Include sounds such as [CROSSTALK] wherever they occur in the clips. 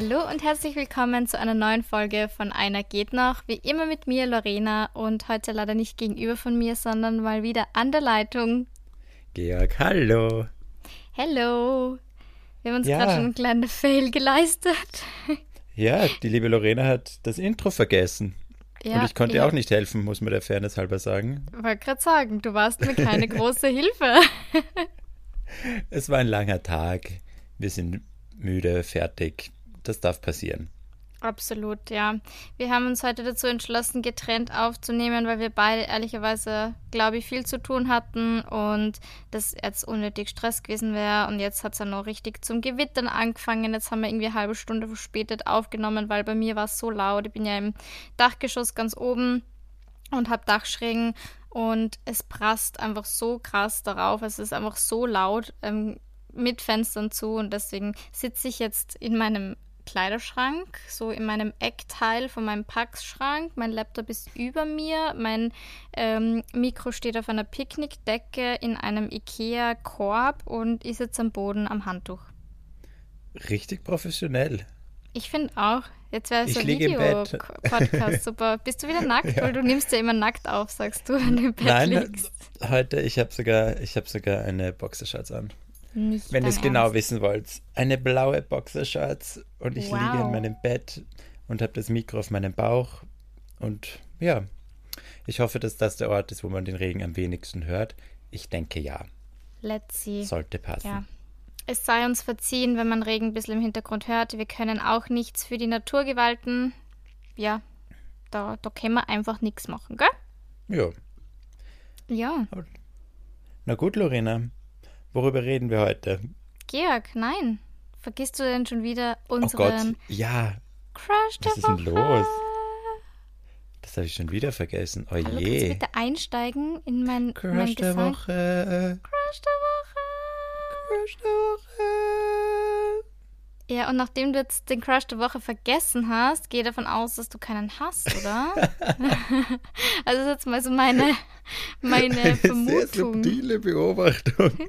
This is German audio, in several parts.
Hallo und herzlich willkommen zu einer neuen Folge von Einer geht noch. Wie immer mit mir, Lorena, und heute leider nicht gegenüber von mir, sondern mal wieder an der Leitung. Georg, hallo. Hallo. Wir haben uns ja. gerade schon einen kleinen Fail geleistet. [LAUGHS] Ja, die liebe Lorena hat das Intro vergessen. Ja, und ich konnte ihr auch nicht helfen, muss man der Fairness halber sagen. Ich wollte gerade sagen, du warst mir keine [LAUGHS] große Hilfe. es war ein langer Tag. Wir sind müde, fertig das darf passieren. Absolut, ja. Wir haben uns heute dazu entschlossen, getrennt aufzunehmen, weil wir beide ehrlicherweise, glaube ich, viel zu tun hatten und das jetzt unnötig Stress gewesen wäre. Und jetzt hat es ja noch richtig zum Gewittern angefangen. Jetzt haben wir irgendwie eine halbe Stunde verspätet aufgenommen, weil bei mir war es so laut. Ich bin ja im Dachgeschoss ganz oben und habe Dachschrägen und es prasst einfach so krass darauf. Es ist einfach so laut. Ähm, mit Fenstern zu und deswegen sitze ich jetzt in meinem Kleiderschrank, so in meinem Eckteil von meinem Packschrank. Mein Laptop ist über mir, mein ähm, Mikro steht auf einer Picknickdecke in einem Ikea-Korb und ich sitze am Boden am Handtuch. Richtig professionell. Ich finde auch. Jetzt wäre es so ein Video-Podcast. Super. Bist du wieder nackt? ja. Weil du nimmst ja immer nackt auf, sagst du, wenn du im Bett Nein, liegst. heute, ich habe sogar, hab sogar eine Boxershorts an. Nicht Wenn ihr es genau wissen wollt. Eine blaue Boxershorts und ich wow. liege in meinem Bett und habe das Mikro auf meinem Bauch. Und ja, ich hoffe, dass das der Ort ist, wo man den Regen am wenigsten hört. Ich denke ja. Let's see. Sollte passen. Ja. Es sei uns verziehen, wenn man Regen ein bisschen im Hintergrund hört. Wir können auch nichts für die Naturgewalten. Ja, da, da können wir einfach nichts machen, gell? Ja. Ja. Na gut, Lorena. Worüber reden wir heute? Georg, nein. Vergisst du denn schon wieder unseren oh Gott, ja. Crush der Was ist denn los? Das habe ich schon wieder vergessen. Oh Hallo, je. Kannst du bitte einsteigen in mein Crush mein der Gesang? Woche. Crush der Woche. Crush der Woche. Ja, und nachdem du jetzt den Crush der Woche vergessen hast, gehe davon aus, dass du keinen hast, oder? [LAUGHS] [LAUGHS] also das ist jetzt mal so meine, meine Eine Vermutung. Sehr subtile Beobachtung. [LAUGHS]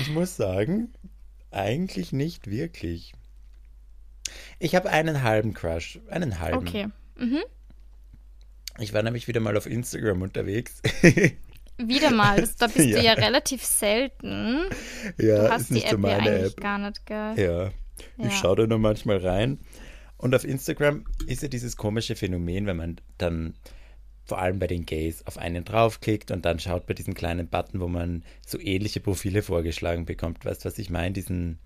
ich muss sagen, eigentlich nicht wirklich. Ich habe einen halben Crush. Einen halben. Okay. Mhm. Ich war nämlich wieder mal auf Instagram unterwegs. Wieder mal, das, da bist ja. du ja relativ selten. Ja, du hast ist nicht die App so meine ja eigentlich App. gar nicht, gell? Ja, Ja. ich schaue da nur manchmal rein. Und auf Instagram ist ja dieses komische Phänomen, wenn man dann vor allem bei den Gays auf einen draufklickt und dann schaut bei diesem kleinen Button, wo man so ähnliche Profile vorgeschlagen bekommt. Weißt du, was ich meine? Diesen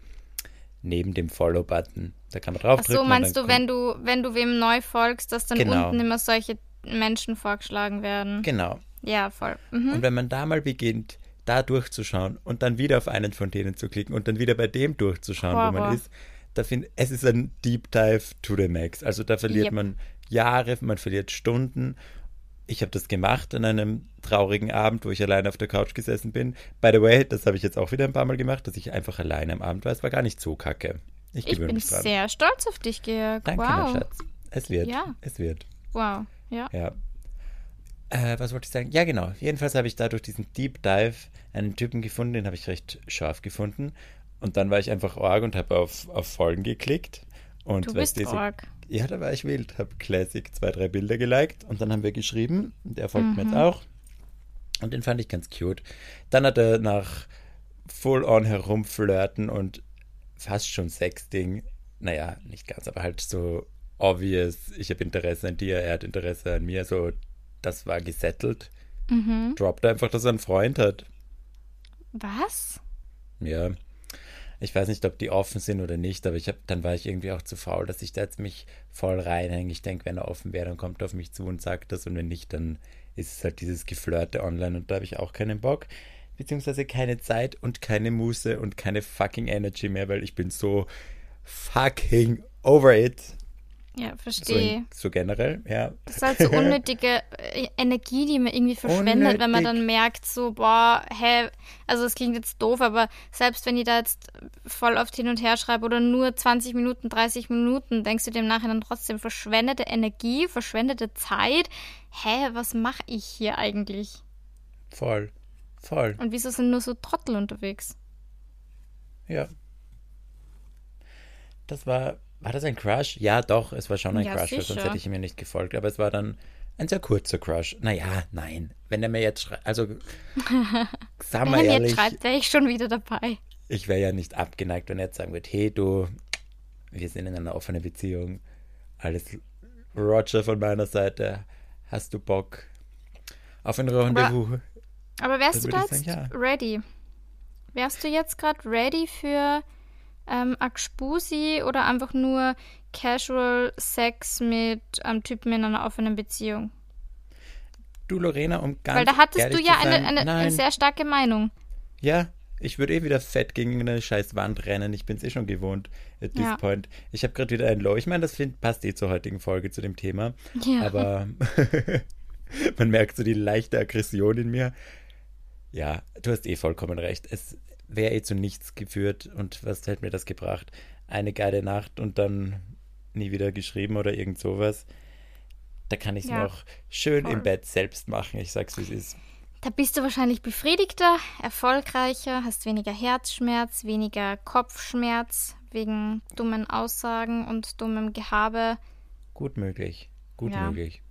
neben dem Follow-Button. Da kann man Ach draufdrücken. so, meinst du, wenn du, wenn du wem neu folgst, dass dann Genau. unten immer solche Menschen vorgeschlagen werden? Genau. Ja, voll. Mhm. Und wenn man da mal beginnt, da durchzuschauen und dann wieder auf einen von denen zu klicken und dann wieder bei dem durchzuschauen, wo Horror. man ist, da find, es ist ein Deep Dive to the max. Also da verliert Yep. man Jahre, man verliert Stunden. Ich habe das gemacht an einem traurigen Abend, wo ich alleine auf der Couch gesessen bin. By the way, das habe ich jetzt auch wieder ein paar Mal gemacht, dass ich einfach alleine am Abend war. Es war gar nicht so kacke. Ich, Ich bin sehr stolz auf dich, Georg. Danke, wow. mein Schatz. Es wird. Ja. Es wird. Wow. Ja. Ja. Äh, was wollte ich sagen? Ja, genau. Jedenfalls habe ich da durch diesen Deep Dive einen Typen gefunden, den habe ich recht scharf gefunden. Und dann war ich einfach arg und habe auf, auf Folgen geklickt. Und Du bist so- arg. Ja, da war ich wild. Habe Classic zwei, drei Bilder geliked und dann haben wir geschrieben. Und der folgt mir Mhm. jetzt auch. Und den fand ich ganz cute. Dann hat er nach full-on herumflirten und fast schon Sexting, naja, nicht ganz, aber halt so obvious, ich habe Interesse an dir, er hat Interesse an mir, so, das war gesettelt. Mhm. Droppt einfach, dass er einen Freund hat. Was? Ja. Ich weiß nicht, ob die offen sind oder nicht, aber ich hab, dann war ich irgendwie auch zu faul, dass ich da jetzt mich voll reinhänge. Ich denke, wenn er offen wäre, dann kommt er auf mich zu und sagt das und wenn nicht, dann ist es halt dieses Geflirte online und da habe ich auch keinen Bock. Beziehungsweise keine Zeit und keine Muße und keine fucking Energy mehr, weil ich bin so fucking over it. Ja, So, verstehe. in, so generell, ja. Das ist halt so unnötige äh, Energie, die man irgendwie verschwendet, wenn man dann Unnötig. merkt, so, boah, hä, also es klingt jetzt doof, aber selbst wenn ich da jetzt voll oft hin und her schreibe oder nur 20 Minuten, 30 Minuten, denkst du dem Nachhinein trotzdem verschwendete Energie, verschwendete Zeit. Hä, was mache ich hier eigentlich? Voll. Voll. Und wieso sind nur so Trottel unterwegs? Ja. das war, war das ein Crush? Ja, doch, es war schon ein Ja, Crush, weil sonst sicher. hätte ich ihm ja nicht gefolgt. Aber es war dann ein sehr kurzer Crush. Naja, nein. Wenn er mir jetzt [LAUGHS] schreibt, also, sag Wenn mal er mir ehrlich, jetzt schreibt, wäre ich schon wieder dabei. ich wäre ja nicht abgeneigt, wenn er jetzt sagen würde, hey, du, wir sind in einer offenen Beziehung. Alles Roger von meiner Seite. Hast du Bock auf ein Rendezvous? Aber wärst Dann du da jetzt ja. ready? Wärst du jetzt gerade ready für ähm, Akspusi oder einfach nur Casual Sex mit einem Typen in einer offenen Beziehung? Du, Lorena, um ganz Weil da hattest du ja eine, eine, eine sehr starke Meinung. Ja, ich würde eh wieder fett gegen eine scheiß Wand rennen. Ich bin es eh schon gewohnt at this Ja. point. Ich habe gerade wieder ein Low. Ich meine, das find, passt eh zur heutigen Folge, zu dem Thema. Ja. Aber [LAUGHS] man merkt so die leichte Aggression in mir. Ja, du hast eh vollkommen recht. Es wäre eh zu nichts geführt. Und was hätte mir das gebracht? Eine geile Nacht und dann nie wieder geschrieben oder irgend sowas. Da kann ich es Ja, auch schön voll. im Bett selbst machen. Ich sag's, wie es ist. Da bist du wahrscheinlich befriedigter, erfolgreicher, hast weniger Herzschmerz, weniger Kopfschmerz wegen dummen Aussagen und dummem Gehabe. Gut möglich. Gut Ja. möglich.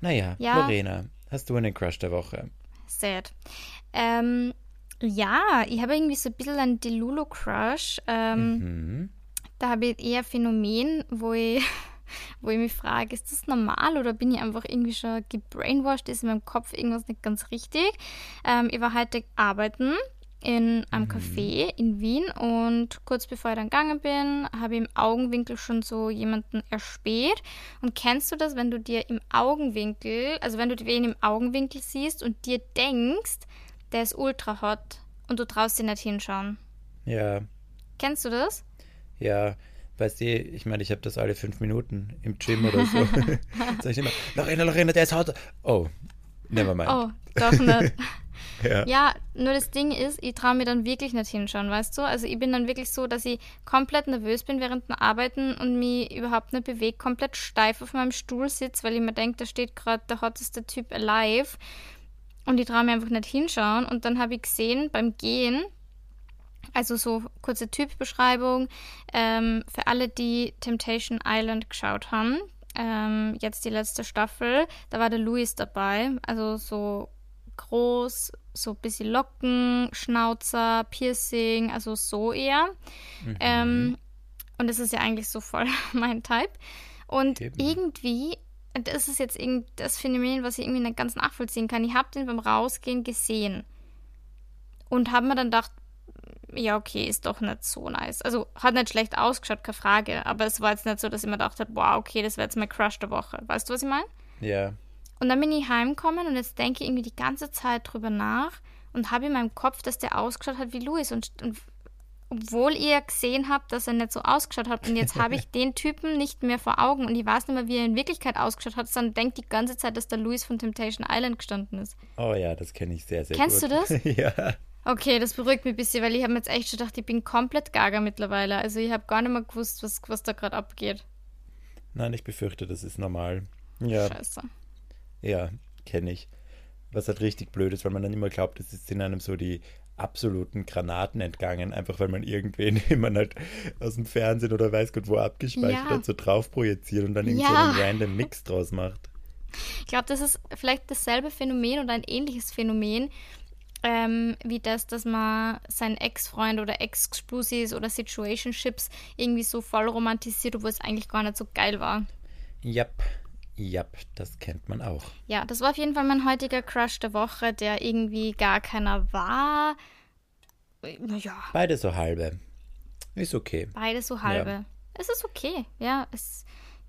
Naja, Ja. Lorena, hast du einen Crush der Woche? Sad. Ähm, ja, ich habe irgendwie so ein bisschen einen Delulu-Crush. Ähm, Mhm. Da habe ich eher Phänomen, wo ich, [LAUGHS] wo ich mich frage, ist das normal oder bin ich einfach irgendwie schon gebrainwashed? Ist in meinem Kopf irgendwas nicht ganz richtig? Ähm, ich war heute arbeiten in einem Café in Wien und kurz bevor ich dann gegangen bin, habe ich im Augenwinkel schon so jemanden erspäht. Und kennst du das, wenn du dir im Augenwinkel, also wenn du wen im Augenwinkel siehst und dir denkst, der ist ultra hot und du traust dir nicht hinschauen? Ja, Kennst du das? ja. Weißt du, ich meine, ich habe das alle fünf Minuten im Gym oder so. [LAUGHS] [LAUGHS] Sag ich immer, Lorena, Lorena, der ist hot. Oh, never mind. Oh, doch nicht. [LAUGHS] ja. Ja, nur das Ding ist, ich traue mir dann wirklich nicht hinschauen, weißt du? Also ich bin dann wirklich so, dass ich komplett nervös bin während dem Arbeiten und mich überhaupt nicht bewege, komplett steif auf meinem Stuhl sitze, weil ich mir denke, da steht gerade der hotteste Typ alive und ich traue mir einfach nicht hinschauen. Und dann habe ich gesehen beim Gehen, also so kurze Typbeschreibung, ähm, für alle, die Temptation Island geschaut haben, ähm, jetzt die letzte Staffel, da war der Louis dabei, also so groß, so ein bisschen Locken, Schnauzer, Piercing, also so eher. Ähm, und das ist ja eigentlich so voll [LAUGHS] mein Type. Und Eben. irgendwie, das ist jetzt irgend das Phänomen, was ich irgendwie nicht ganz nachvollziehen kann. Ich habe den beim Rausgehen gesehen und habe mir dann gedacht, ja, okay, ist doch nicht so nice. Also hat nicht schlecht ausgeschaut, keine Frage. Aber es war jetzt nicht so, dass ich mir gedacht habe, wow, okay, das wäre jetzt mein Crush der Woche. Weißt du, was ich meine? ja. Und dann bin ich heimgekommen und jetzt denke ich irgendwie die ganze Zeit drüber nach und habe in meinem Kopf, dass der ausgeschaut hat wie Louis. Und, und obwohl ihr gesehen habt, dass er nicht so ausgeschaut hat und jetzt habe ich [LAUGHS] den Typen nicht mehr vor Augen und ich weiß nicht mehr, wie er in Wirklichkeit ausgeschaut hat, sondern denkt die ganze Zeit, dass der Louis von Temptation Island gestanden ist. Oh ja, das kenne ich sehr, sehr Kennst gut. du das? [LAUGHS] ja. Okay, das beruhigt mich ein bisschen, weil ich habe mir jetzt echt schon gedacht, ich bin komplett gaga mittlerweile. Also ich habe gar nicht mehr gewusst, was, was da gerade abgeht. Nein, ich befürchte, das ist normal. Ja, Scheiße. ja, kenne ich. Was halt richtig blöd ist, weil man dann immer glaubt, es sind einem so die absoluten Granaten entgangen, einfach weil man irgendwen, [LAUGHS] den man halt aus dem Fernsehen oder weiß Gott wo abgespeichert Ja. hat, so drauf projiziert und dann irgendwie so Ja. einen random Mix draus macht. Ich glaube, das ist vielleicht dasselbe Phänomen oder ein ähnliches Phänomen ähm, wie das, dass man seinen Ex-Freund oder Ex-Spusis oder Situationships irgendwie so voll romantisiert, obwohl es eigentlich gar nicht so geil war. Jap, jap, das kennt man auch. Ja, das war auf jeden Fall mein heutiger Crush der Woche, der irgendwie gar keiner war. Naja, Beide so halbe. Ist okay. beide so halbe. Es ist okay, ja, es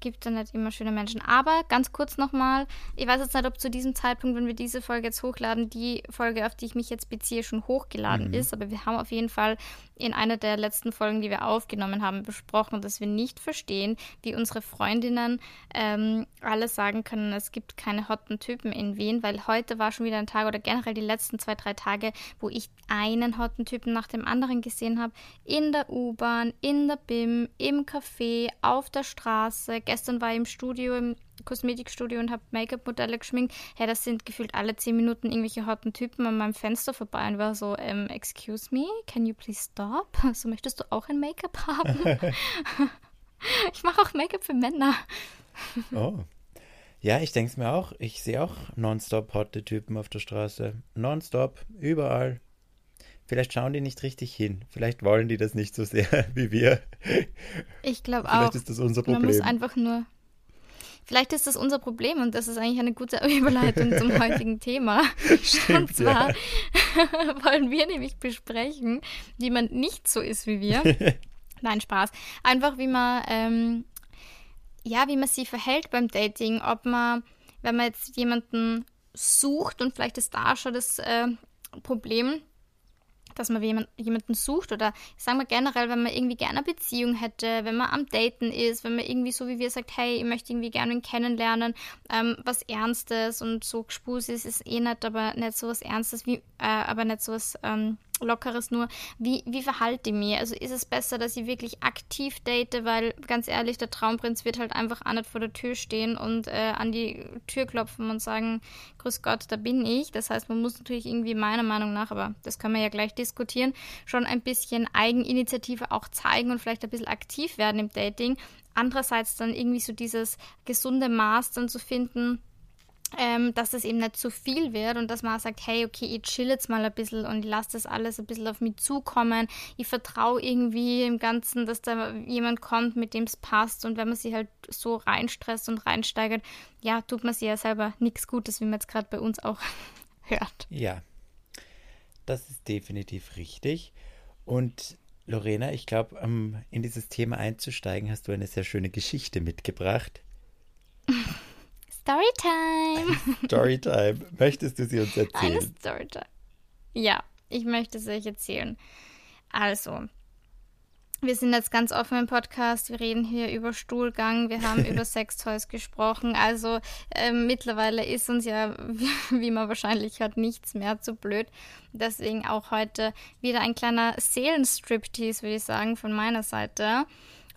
gibt da nicht immer schöne Menschen. Aber ganz kurz nochmal, ich weiß jetzt nicht, ob zu diesem Zeitpunkt, wenn wir diese Folge jetzt hochladen, die Folge, auf die ich mich jetzt beziehe, schon hochgeladen ist. Aber wir haben auf jeden Fall in einer der letzten Folgen, die wir aufgenommen haben, besprochen, dass wir nicht verstehen, wie unsere Freundinnen ähm, alle sagen können, es gibt keine hotten Typen in Wien, weil heute war schon wieder ein Tag oder generell die letzten zwei, drei Tage, wo ich einen hotten Typen nach dem anderen gesehen habe. In der U-Bahn, in der BIM, im Café, auf der Straße. Gestern war ich im Studio, im Kosmetikstudio und habe Make-up-Modelle geschminkt. Ja, das sind gefühlt alle zehn Minuten irgendwelche harten Typen an meinem Fenster vorbei und war so, ähm, excuse me, can you please stop? [LAUGHS] So, also, möchtest du auch ein Make-up haben? [LAUGHS] ich mache auch Make-up für Männer. oh. Ja, ich denke es mir auch. Ich sehe auch nonstop hotte Typen auf der Straße. Nonstop, überall. Vielleicht schauen die nicht richtig hin. Vielleicht wollen die das nicht so sehr [LAUGHS] wie wir. Ich glaube auch. Vielleicht ist das unser Problem. Man muss einfach nur. Vielleicht ist das unser Problem und das ist eigentlich eine gute [LAUGHS] Überleitung zum heutigen Thema. [LAUGHS] Stimmt, und zwar ja. wollen wir nämlich besprechen, wie man nicht so ist wie wir. Nein, Spaß. Einfach wie man, ähm, ja, wie man sich verhält beim Dating. Ob man, wenn man jetzt jemanden sucht und vielleicht ist da schon das äh, Problem, dass man jemand, jemanden sucht oder sagen wir generell, wenn man irgendwie gerne eine Beziehung hätte, wenn man am Daten ist, wenn man irgendwie so wie wir sagt, hey, ich möchte irgendwie gerne ihn kennenlernen, ähm, was Ernstes und so Gespus ist, ist eh nicht, aber nicht so was Ernstes, wie, äh, aber nicht so was ähm, Lockeres nur. Wie, wie verhalte ich mich? Also ist es besser, dass ich wirklich aktiv date, weil ganz ehrlich, der Traumprinz wird halt einfach auch nicht vor der Tür stehen und äh, an die Tür klopfen und sagen, Grüß Gott, da bin ich. Das heißt, man muss natürlich irgendwie meiner Meinung nach, aber das können wir ja gleich diskutieren, schon ein bisschen Eigeninitiative auch zeigen und vielleicht ein bisschen aktiv werden im Dating. Andererseits dann irgendwie so dieses gesunde Maß dann zu finden, ähm, dass es eben nicht zu viel wird und dass man auch sagt, hey, okay, ich chill jetzt mal ein bisschen und ich lasse das alles ein bisschen auf mich zukommen. Ich vertraue irgendwie im Ganzen, dass da jemand kommt, mit dem es passt und wenn man sich halt so reinstresst und reinsteigert, ja, tut man sich ja selber nichts Gutes, wie man jetzt gerade bei uns auch [LAUGHS] hört. Ja, das ist definitiv richtig. Und Lorena, ich glaube, um in dieses Thema einzusteigen, hast du eine sehr schöne Geschichte mitgebracht. [LAUGHS] Storytime. [LAUGHS] Storytime. Möchtest du sie uns erzählen? Eine Storytime. Ja, ich möchte es euch erzählen. Also, wir sind jetzt ganz offen im Podcast. Wir reden hier über Stuhlgang. Wir haben [LAUGHS] über Sextoys gesprochen. Also äh, mittlerweile ist uns ja, [LAUGHS] wie man wahrscheinlich hat, nichts mehr zu blöd. Deswegen auch heute wieder ein kleiner Seelenstriptease, würde ich sagen, von meiner Seite.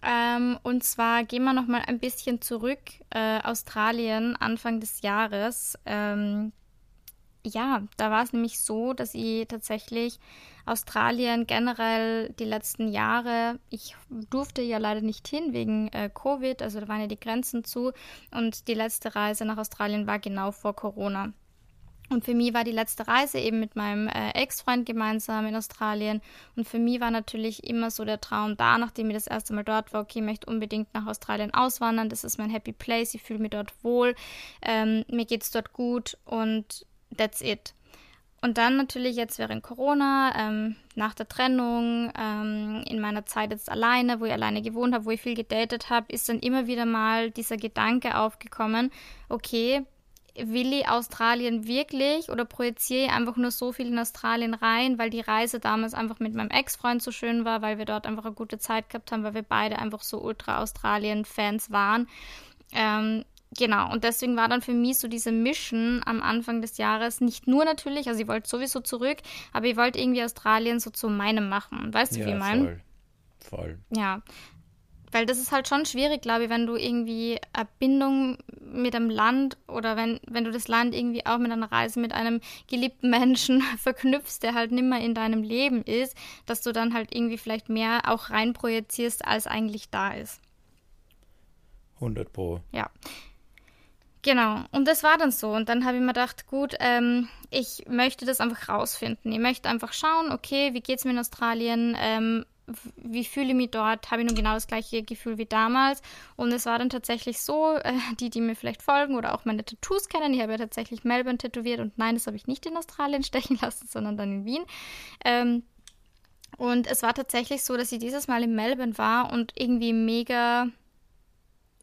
Ähm, und zwar gehen wir noch mal ein bisschen zurück. Äh, Australien, Anfang des Jahres. Ähm, ja, da war es nämlich so, dass ich tatsächlich Australien generell die letzten Jahre, ich durfte ja leider nicht hin wegen äh, Covid, also da waren ja die Grenzen zu. Und die letzte Reise nach Australien war genau vor Corona. Und für mich war die letzte Reise eben mit meinem äh, Ex-Freund gemeinsam in Australien. Und für mich war natürlich immer so der Traum da, nachdem ich das erste Mal dort war, okay, ich möchte unbedingt nach Australien auswandern. Das ist mein Happy Place, ich fühle mich dort wohl, ähm, mir es dort gut und that's it. Und dann natürlich jetzt während Corona, ähm, nach der Trennung, ähm, in meiner Zeit jetzt alleine, wo ich alleine gewohnt habe, wo ich viel gedatet habe, ist dann immer wieder mal dieser Gedanke aufgekommen, okay, will ich Australien wirklich oder projiziere ich einfach nur so viel in Australien rein, weil die Reise damals einfach mit meinem Ex-Freund so schön war, weil wir dort einfach eine gute Zeit gehabt haben, weil wir beide einfach so ultra-Australien-Fans waren. Ähm, genau, und deswegen war dann für mich so diese Mission am Anfang des Jahres nicht nur natürlich, also ich wollte sowieso zurück, aber ich wollte irgendwie Australien so zu meinem machen. Weißt du, ja, wie ich meine? Voll. Voll. Ja, weil das ist halt schon schwierig, glaube ich, wenn du irgendwie eine Bindung mit einem Land oder wenn, wenn du das Land irgendwie auch mit einer Reise mit einem geliebten Menschen [LAUGHS] verknüpfst, der halt nimmer in deinem Leben ist, dass du dann halt irgendwie vielleicht mehr auch reinprojizierst, als eigentlich da ist. 100 Pro. Ja. Genau, und das war dann so. Und dann habe ich mir gedacht, gut, ähm, ich möchte das einfach rausfinden. Ich möchte einfach schauen, okay, wie geht es mir in Australien? Ähm, wie fühle ich mich dort, habe ich nun genau das gleiche Gefühl wie damals. Und es war dann tatsächlich so, äh, die, die mir vielleicht folgen oder auch meine Tattoos kennen, ich habe ja tatsächlich Melbourne tätowiert und nein, das habe ich nicht in Australien [LAUGHS] stechen lassen, sondern dann in Wien. Ähm, und es war tatsächlich so, dass ich dieses Mal in Melbourne war und irgendwie mega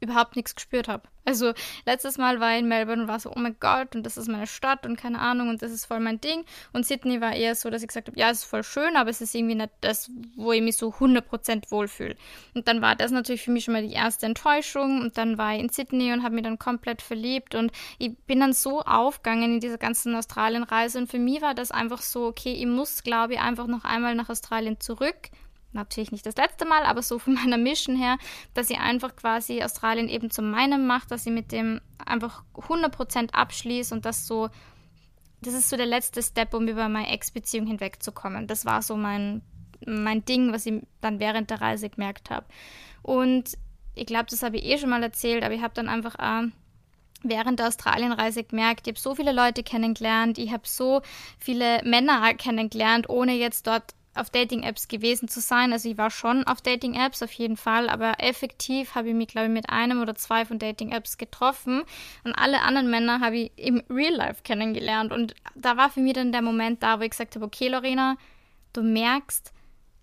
überhaupt nichts gespürt habe. Also letztes Mal war ich in Melbourne und war so, oh mein Gott, und das ist meine Stadt und keine Ahnung und das ist voll mein Ding. Und Sydney war eher so, dass ich gesagt habe, ja, es ist voll schön, aber es ist irgendwie nicht das, wo ich mich so 100% wohlfühle. Und dann war das natürlich für mich schon mal die erste Enttäuschung und dann war ich in Sydney und habe mich dann komplett verliebt und ich bin dann so aufgegangen in dieser ganzen Australienreise und für mich war das einfach so, okay, ich muss, glaube ich, einfach noch einmal nach Australien zurück natürlich nicht das letzte Mal, aber so von [LAUGHS] meiner Mission her, dass ich einfach quasi Australien eben zu meinem mache, dass ich mit dem einfach 100% abschließe und das so, das ist so der letzte Step, um über meine Ex-Beziehung hinwegzukommen. Das war so mein, mein Ding, was ich dann während der Reise gemerkt habe. Und ich glaube, das habe ich eh schon mal erzählt, aber ich habe dann einfach auch während der Australienreise gemerkt, ich habe so viele Leute kennengelernt, ich habe so viele Männer kennengelernt, ohne jetzt dort auf Dating-Apps gewesen zu sein. Also ich war schon auf Dating-Apps auf jeden Fall, aber effektiv habe ich mich, glaube ich, mit einem oder zwei von Dating-Apps getroffen und alle anderen Männer habe ich im Real Life kennengelernt. Und da war für mich dann der Moment da, wo ich gesagt habe, okay, Lorena, du merkst,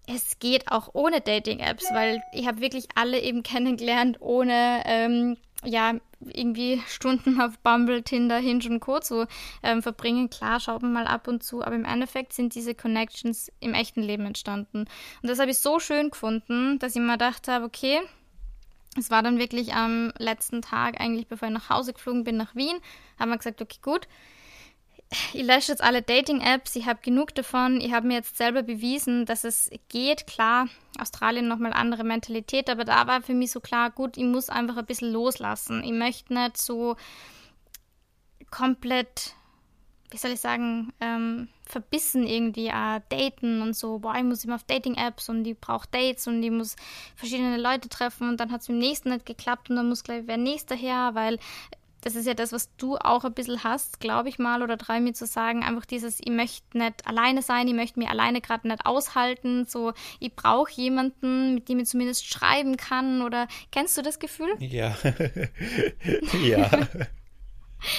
es geht auch ohne Dating-Apps, weil ich habe wirklich alle eben [LAUGHS] kennengelernt, ohne ähm, ja irgendwie Stunden auf Bumble, Tinder, Hinge und Co. zu ähm, verbringen. Klar, schaut man mal ab und zu, aber im Endeffekt sind diese Connections im echten Leben entstanden. Und das habe ich so schön gefunden, dass ich mir gedacht habe, okay, es war dann wirklich am letzten Tag, eigentlich bevor ich nach Hause geflogen bin, nach Wien, haben wir gesagt, okay, gut, ich lösche jetzt alle Dating-Apps, ich habe genug davon, ich habe mir jetzt selber bewiesen, dass es geht. Klar, Australien nochmal andere Mentalität, aber da war für mich so klar, gut, ich muss einfach ein bisschen loslassen. Ich möchte nicht so komplett, wie soll ich sagen, ähm, verbissen irgendwie äh, daten und so, boah, ich muss immer auf Dating-Apps und ich brauche Dates und ich muss verschiedene Leute treffen und dann hat es im nächsten nicht geklappt und dann muss gleich wer nächster her, weil das ist ja das, was du auch ein bisschen hast, glaube ich mal, oder träume mir zu sagen, einfach dieses, ich möchte nicht alleine sein, ich möchte mir alleine gerade nicht aushalten, so, ich brauche jemanden, mit dem ich zumindest schreiben kann, oder kennst du das Gefühl? Ja. [LAUGHS] ja. [LAUGHS]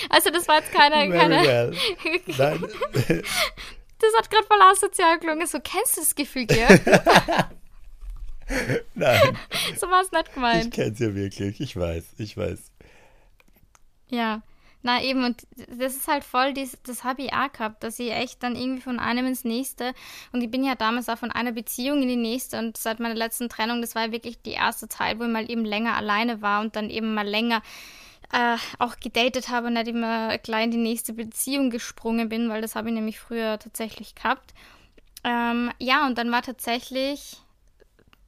Also das war jetzt keine, keine... Well. [LAUGHS] Nein. das hat gerade voll asozial gelungen. So, kennst du das Gefühl, Georg? Nein. So war es nicht gemeint. Ich kenn's ja wirklich, ich weiß, ich weiß. Ja. Na eben, und das ist halt voll, dies, das habe ich auch gehabt, dass ich echt dann irgendwie von einem ins nächste und ich bin ja damals auch von einer Beziehung in die nächste und seit meiner letzten Trennung, das war wirklich die erste Zeit, wo ich mal eben länger alleine war und dann eben mal länger äh, auch gedatet habe und nicht immer gleich in die nächste Beziehung gesprungen bin, weil das habe ich nämlich früher tatsächlich gehabt. Ähm, ja, und dann war tatsächlich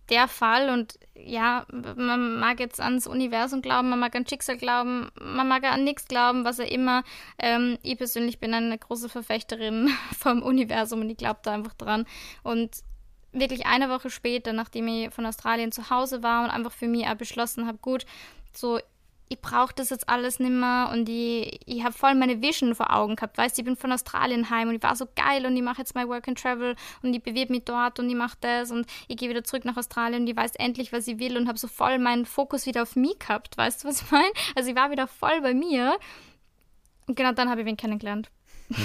der Fall und ja, man mag jetzt ans Universum glauben, man mag an Schicksal glauben, man mag an nichts glauben, was er immer. Ähm, ich persönlich bin eine große Verfechterin [LAUGHS] vom Universum und ich glaube da einfach dran. Und wirklich eine Woche später, nachdem ich von Australien zu Hause war und einfach für mich auch beschlossen habe, gut, so ich brauche das jetzt alles nicht mehr und ich, ich habe voll meine Vision vor Augen gehabt. Weißt du, ich bin von Australien heim und ich war so geil und ich mache jetzt mein Work and Travel und ich bewirbe mich dort und ich mache das und ich gehe wieder zurück nach Australien und ich weiß endlich, was ich will und habe so voll meinen Fokus wieder auf mich gehabt. Weißt du, was ich meine? Also ich war wieder voll bei mir und genau dann habe ich ihn kennengelernt. [LAUGHS]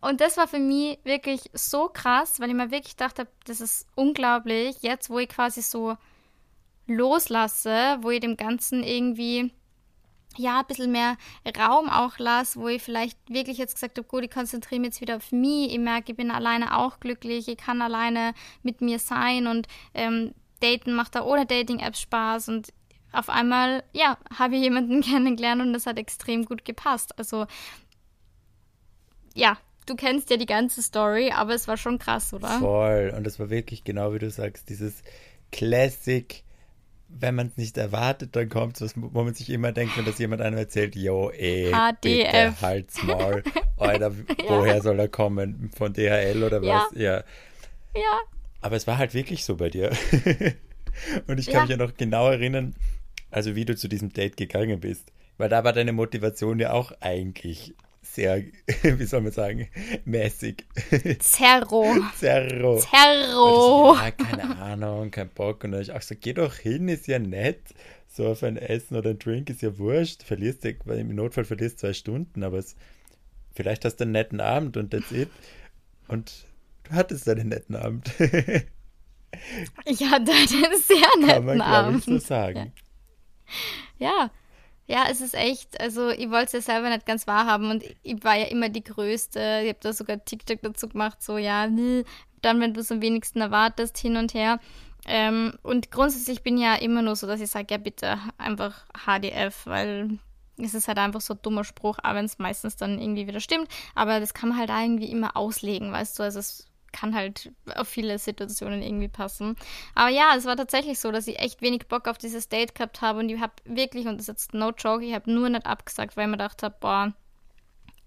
Und das war für mich wirklich so krass, weil ich mir wirklich dachte, das ist unglaublich, jetzt wo ich quasi so loslasse, wo ich dem Ganzen irgendwie ja, ein bisschen mehr Raum auch lasse, wo ich vielleicht wirklich jetzt gesagt habe, gut, ich konzentriere mich jetzt wieder auf mich, ich merke, ich bin alleine auch glücklich, ich kann alleine mit mir sein und ähm, Daten macht da ohne Dating-Apps Spaß und auf einmal, ja, habe ich jemanden [LAUGHS] kennengelernt und das hat extrem gut gepasst. Also, ja, du kennst ja die ganze Story, aber es war schon krass, oder? Voll. Und es war wirklich genau wie du sagst, dieses Classic wenn man es nicht erwartet, dann kommt es, wo man sich immer denkt, wenn das jemand einem erzählt, jo, ey, eh, HDF. bitte, halt's [LAUGHS] Maul. Alter, ja. woher soll er kommen? Von DHL oder was? Ja. ja. Ja. Aber es war halt wirklich so bei dir. [LAUGHS] Und ich kann ja. mich ja noch genau erinnern, also wie du zu diesem Date gegangen bist. Weil da war deine Motivation ja auch eigentlich sehr, [LAUGHS] wie soll man sagen, mäßig. Zerro. Zerro. Zerro. ja, keine Ahnung, kein Bock. Und dann ich auch so, geh doch hin, ist ja nett. So auf ein Essen oder ein Drink ist ja wurscht. Verlierst du, im Notfall verlierst zwei Stunden, aber es, vielleicht hast du einen netten Abend und that's it. Und du hattest einen netten Abend. ich hatte einen sehr netten Kann man, Abend. Ich, so sagen. Ja. ja. Ja, es ist echt, also ich wollte es ja selber nicht ganz wahrhaben und ich war ja immer die Größte. Ich habe da sogar TikTok dazu gemacht, so ja, dann, wenn du es am wenigsten erwartest, hin und her. Ähm, und grundsätzlich bin ich ja immer nur so, dass ich sage, ja bitte einfach HDF, weil es ist halt einfach so ein dummer Spruch, auch wenn es meistens dann irgendwie wieder stimmt. Aber das kann man halt irgendwie immer auslegen, weißt du. Also es kann halt auf viele Situationen irgendwie passen. Aber ja, es war tatsächlich so, dass ich echt wenig Bock auf dieses Date gehabt habe und ich habe wirklich, und das ist jetzt no joke, ich habe nur nicht abgesagt, weil ich mir gedacht habe, boah,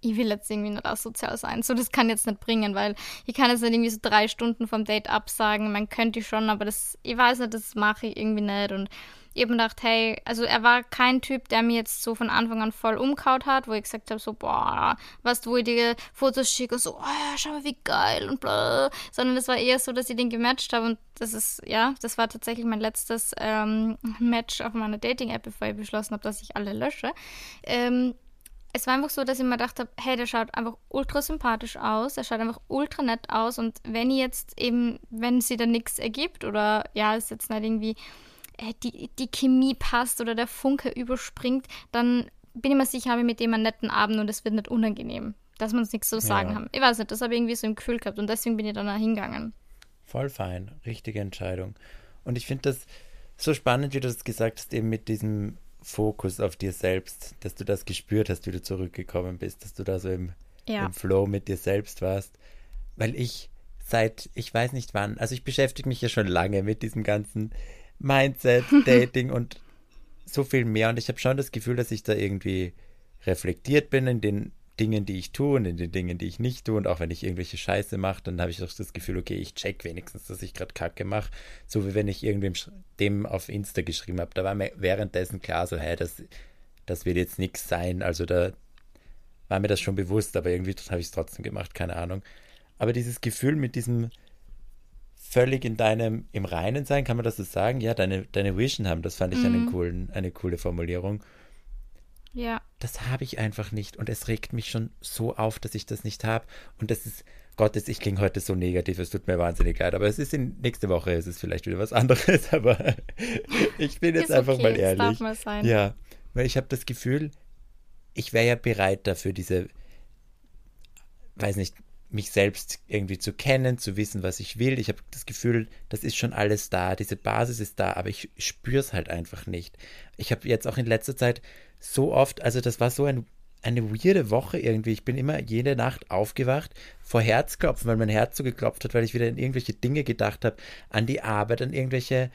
ich will jetzt irgendwie nicht asozial sein. So, das kann jetzt nicht bringen, weil ich kann jetzt nicht irgendwie so drei Stunden vom Date absagen. Man könnte schon, aber das, ich weiß nicht, das mache ich irgendwie nicht. Und eben gedacht, hey, also er war kein Typ, der mir jetzt so von Anfang an voll umkaut hat, wo ich gesagt habe, so, boah, du, wo ich dir Fotos schicke, so, oh, schau mal, wie geil und bla, sondern es war eher so, dass ich den gematcht habe und das ist, ja, das war tatsächlich mein letztes ähm, Match auf meiner Dating-App, bevor ich beschlossen habe, dass ich alle lösche. Ähm, es war einfach so, dass ich mir gedacht habe, hey, der schaut einfach ultra sympathisch aus, er schaut einfach ultra nett aus und wenn jetzt eben, wenn sie da nichts ergibt oder ja, ist jetzt nicht irgendwie äh, die, die Chemie passt oder der Funke überspringt, dann bin ich mir sicher, habe ich mit dem einen netten Abend und es wird nicht unangenehm, dass wir uns nichts zu sagen ja. haben. Ich weiß nicht, das habe ich irgendwie so im Gefühl gehabt und deswegen bin ich dann hingegangen. Voll fein, richtige Entscheidung. Und ich finde das so spannend, wie du das gesagt hast, eben mit diesem Fokus auf dir selbst, dass du das gespürt hast, wie du zurückgekommen bist, dass du da so im, ja. im Flow mit dir selbst warst. Weil ich seit, ich weiß nicht wann, also ich beschäftige mich ja schon lange mit diesem ganzen Mindset, [LAUGHS] Dating und so viel mehr. Und ich habe schon das Gefühl, dass ich da irgendwie reflektiert bin in den Dingen, die ich tue und in den Dingen, die ich nicht tue. Und auch wenn ich irgendwelche Scheiße mache, dann habe ich doch das Gefühl, okay, ich check wenigstens, dass ich gerade Kacke mache. So wie wenn ich irgendwem dem auf Insta geschrieben habe. Da war mir währenddessen klar, so, hey, das, das wird jetzt nichts sein. Also da war mir das schon bewusst, aber irgendwie habe ich es trotzdem gemacht, keine Ahnung. Aber dieses Gefühl mit diesem völlig in deinem, im Reinen sein, kann man das so sagen? Ja, deine, deine Vision haben, das fand ich mhm. einen coolen, eine coole Formulierung. Ja. Das habe ich einfach nicht und es regt mich schon so auf, dass ich das nicht habe. Und das ist, Gottes, ich klinge heute so negativ, es tut mir wahnsinnig leid, aber es ist in nächste Woche, es ist vielleicht wieder was anderes, [LAUGHS] aber ich bin jetzt einfach okay, mal ehrlich. Darf mal sein. Ja, weil ich habe das Gefühl, ich wäre ja bereit dafür, diese, weiß nicht, mich selbst irgendwie zu kennen, zu wissen, was ich will. Ich habe das Gefühl, das ist schon alles da, diese Basis ist da, aber ich spüre es halt einfach nicht. Ich habe jetzt auch in letzter Zeit so oft, also das war so ein, eine weirde Woche irgendwie. Ich bin immer jede Nacht aufgewacht vor Herzklopfen, weil mein Herz so geklopft hat, weil ich wieder an irgendwelche Dinge gedacht habe, an die Arbeit, an irgendwelche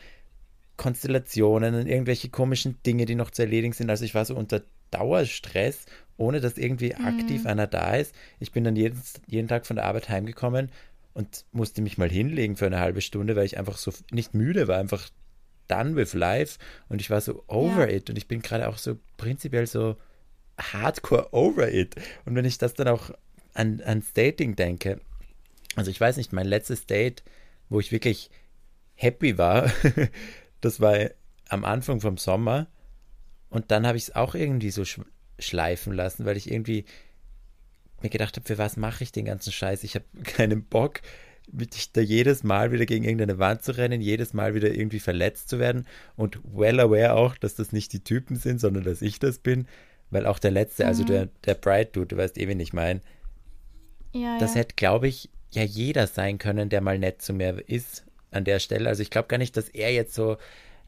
Konstellationen, an irgendwelche komischen Dinge, die noch zu erledigen sind. Also ich war so unter Dauerstress ohne dass irgendwie mhm. aktiv einer da ist. Ich bin dann jeden, jeden Tag von der Arbeit heimgekommen und musste mich mal hinlegen für eine halbe Stunde, weil ich einfach so nicht müde war, einfach done with life und ich war so over ja. it und ich bin gerade auch so prinzipiell so hardcore over it. Und wenn ich das dann auch an, ans Dating denke, also ich weiß nicht, mein letztes Date, wo ich wirklich happy war, [LAUGHS] das war am Anfang vom Sommer und dann habe ich es auch irgendwie so schleifen lassen, weil ich irgendwie mir gedacht habe, für was mache ich den ganzen Scheiß? Ich habe [LAUGHS] keinen Bock, mich da jedes Mal wieder gegen irgendeine Wand zu rennen, jedes Mal wieder irgendwie verletzt zu werden und well aware auch, dass das nicht die Typen sind, sondern dass ich das bin, weil auch der letzte, also mhm. also der, der Bright Dude, du weißt eh, wen ich meine, ja, das ja. hätte, glaube ich, ja jeder sein können, der mal nett zu mir ist an der Stelle. Also ich glaube gar nicht, dass er jetzt so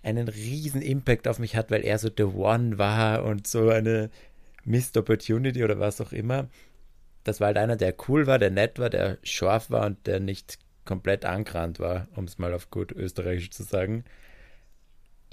einen riesen Impact auf mich hat, weil er so the one war und so eine Missed Opportunity oder was auch immer. Das war halt einer, der cool war, der nett war, der scharf war und der nicht komplett angerannt war, um es mal auf gut österreichisch zu sagen.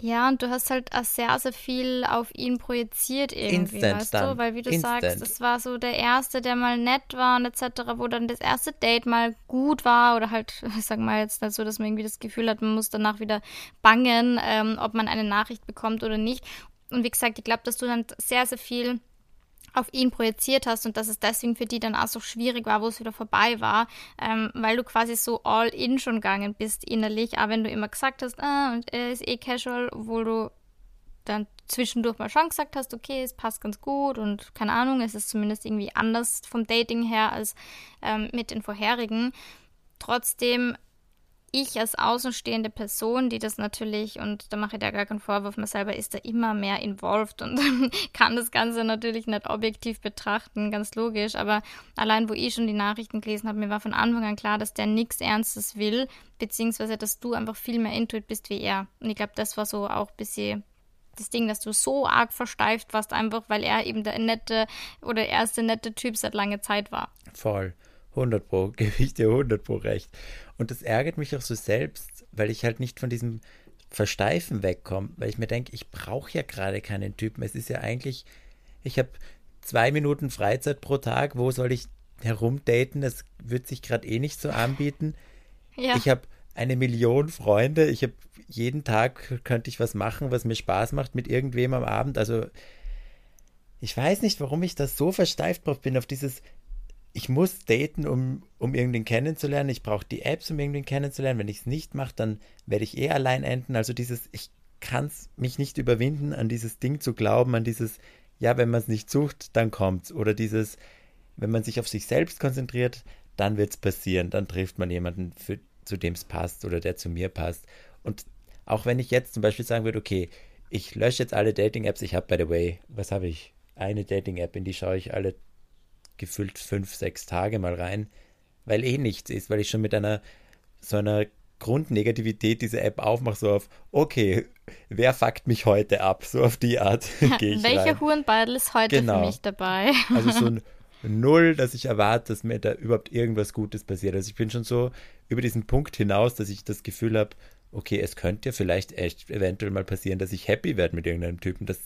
Ja, und du hast halt auch sehr, sehr viel auf ihn projiziert irgendwie, Instant weißt dann. du? Weil wie du Instant. sagst, das war so der Erste, der mal nett war und etc., wo dann das erste Date mal gut war oder halt, [LAUGHS] ich sag mal jetzt nicht so, dass man irgendwie das Gefühl hat, man muss danach wieder bangen, ähm, ob man eine Nachricht bekommt oder nicht. Und wie gesagt, ich glaube, dass du dann sehr, sehr viel auf ihn projiziert hast und dass es deswegen für die dann auch so schwierig war, wo es wieder vorbei war, ähm, weil du quasi so all in schon gegangen bist innerlich, auch wenn du immer gesagt hast, ah, und er ist eh casual, obwohl du dann zwischendurch mal schon gesagt hast, okay, es passt ganz gut und keine Ahnung, es ist zumindest irgendwie anders vom Dating her als ähm, mit den vorherigen. Trotzdem ich als außenstehende Person, die das natürlich, und da mache ich da gar keinen Vorwurf, mir selber ist da immer mehr involviert und [LAUGHS] kann das Ganze natürlich nicht objektiv betrachten, ganz logisch, aber allein wo ich schon die Nachrichten gelesen habe, mir war von Anfang an klar, dass der nichts Ernstes will, beziehungsweise dass du einfach viel mehr intuit bist wie er. Und ich glaube, das war so auch ein bisschen das Ding, dass du so arg versteift warst, einfach weil er eben der nette oder erste nette Typ seit langer Zeit war. Voll. 100 Pro, [LAUGHS] gebe ich dir 100 Pro recht. Und das ärgert mich auch so selbst, weil ich halt nicht von diesem Versteifen wegkomme, weil ich mir denke, ich brauche ja gerade keinen Typen. Es ist ja eigentlich, ich habe zwei Minuten Freizeit pro Tag, wo soll ich herumdaten? Das wird sich gerade eh nicht so anbieten. Ja. Ich habe eine Million Freunde, ich habe jeden Tag könnte ich was machen, was mir Spaß macht mit irgendwem am Abend. Also ich weiß nicht, warum ich da so versteift drauf bin, auf dieses, ich muss daten, um, um irgendwen kennenzulernen. Ich brauche die Apps, um irgendwen kennenzulernen. Wenn ich es nicht mache, dann werde ich eh allein enden. Also dieses, ich kann es mich nicht überwinden, an dieses Ding zu glauben, an dieses, ja, wenn man es nicht sucht, dann kommt's. Oder dieses, wenn man sich auf sich selbst konzentriert, dann wird es passieren. Dann trifft man jemanden, für, zu dem es passt oder der zu mir passt. Und auch wenn ich jetzt zum Beispiel sagen würde, okay, ich lösche jetzt alle Dating-Apps, ich habe, by the way, was habe ich? Eine Dating-App, in die schaue ich alle gefühlt fünf, sechs Tage mal rein, weil eh nichts ist, weil ich schon mit einer so einer Grundnegativität diese App aufmache, so auf, okay, wer fuckt mich heute ab? So auf die Art [LAUGHS] [LAUGHS] gehe ich Welcher rein. Hurenbeidel ist heute genau. für mich dabei? [LAUGHS] also so ein Null, dass ich erwarte, dass mir da überhaupt irgendwas Gutes passiert. Also ich bin schon so über diesen Punkt hinaus, dass ich das Gefühl habe, okay, es könnte ja vielleicht echt eventuell mal passieren, dass ich happy werde mit irgendeinem Typen. Das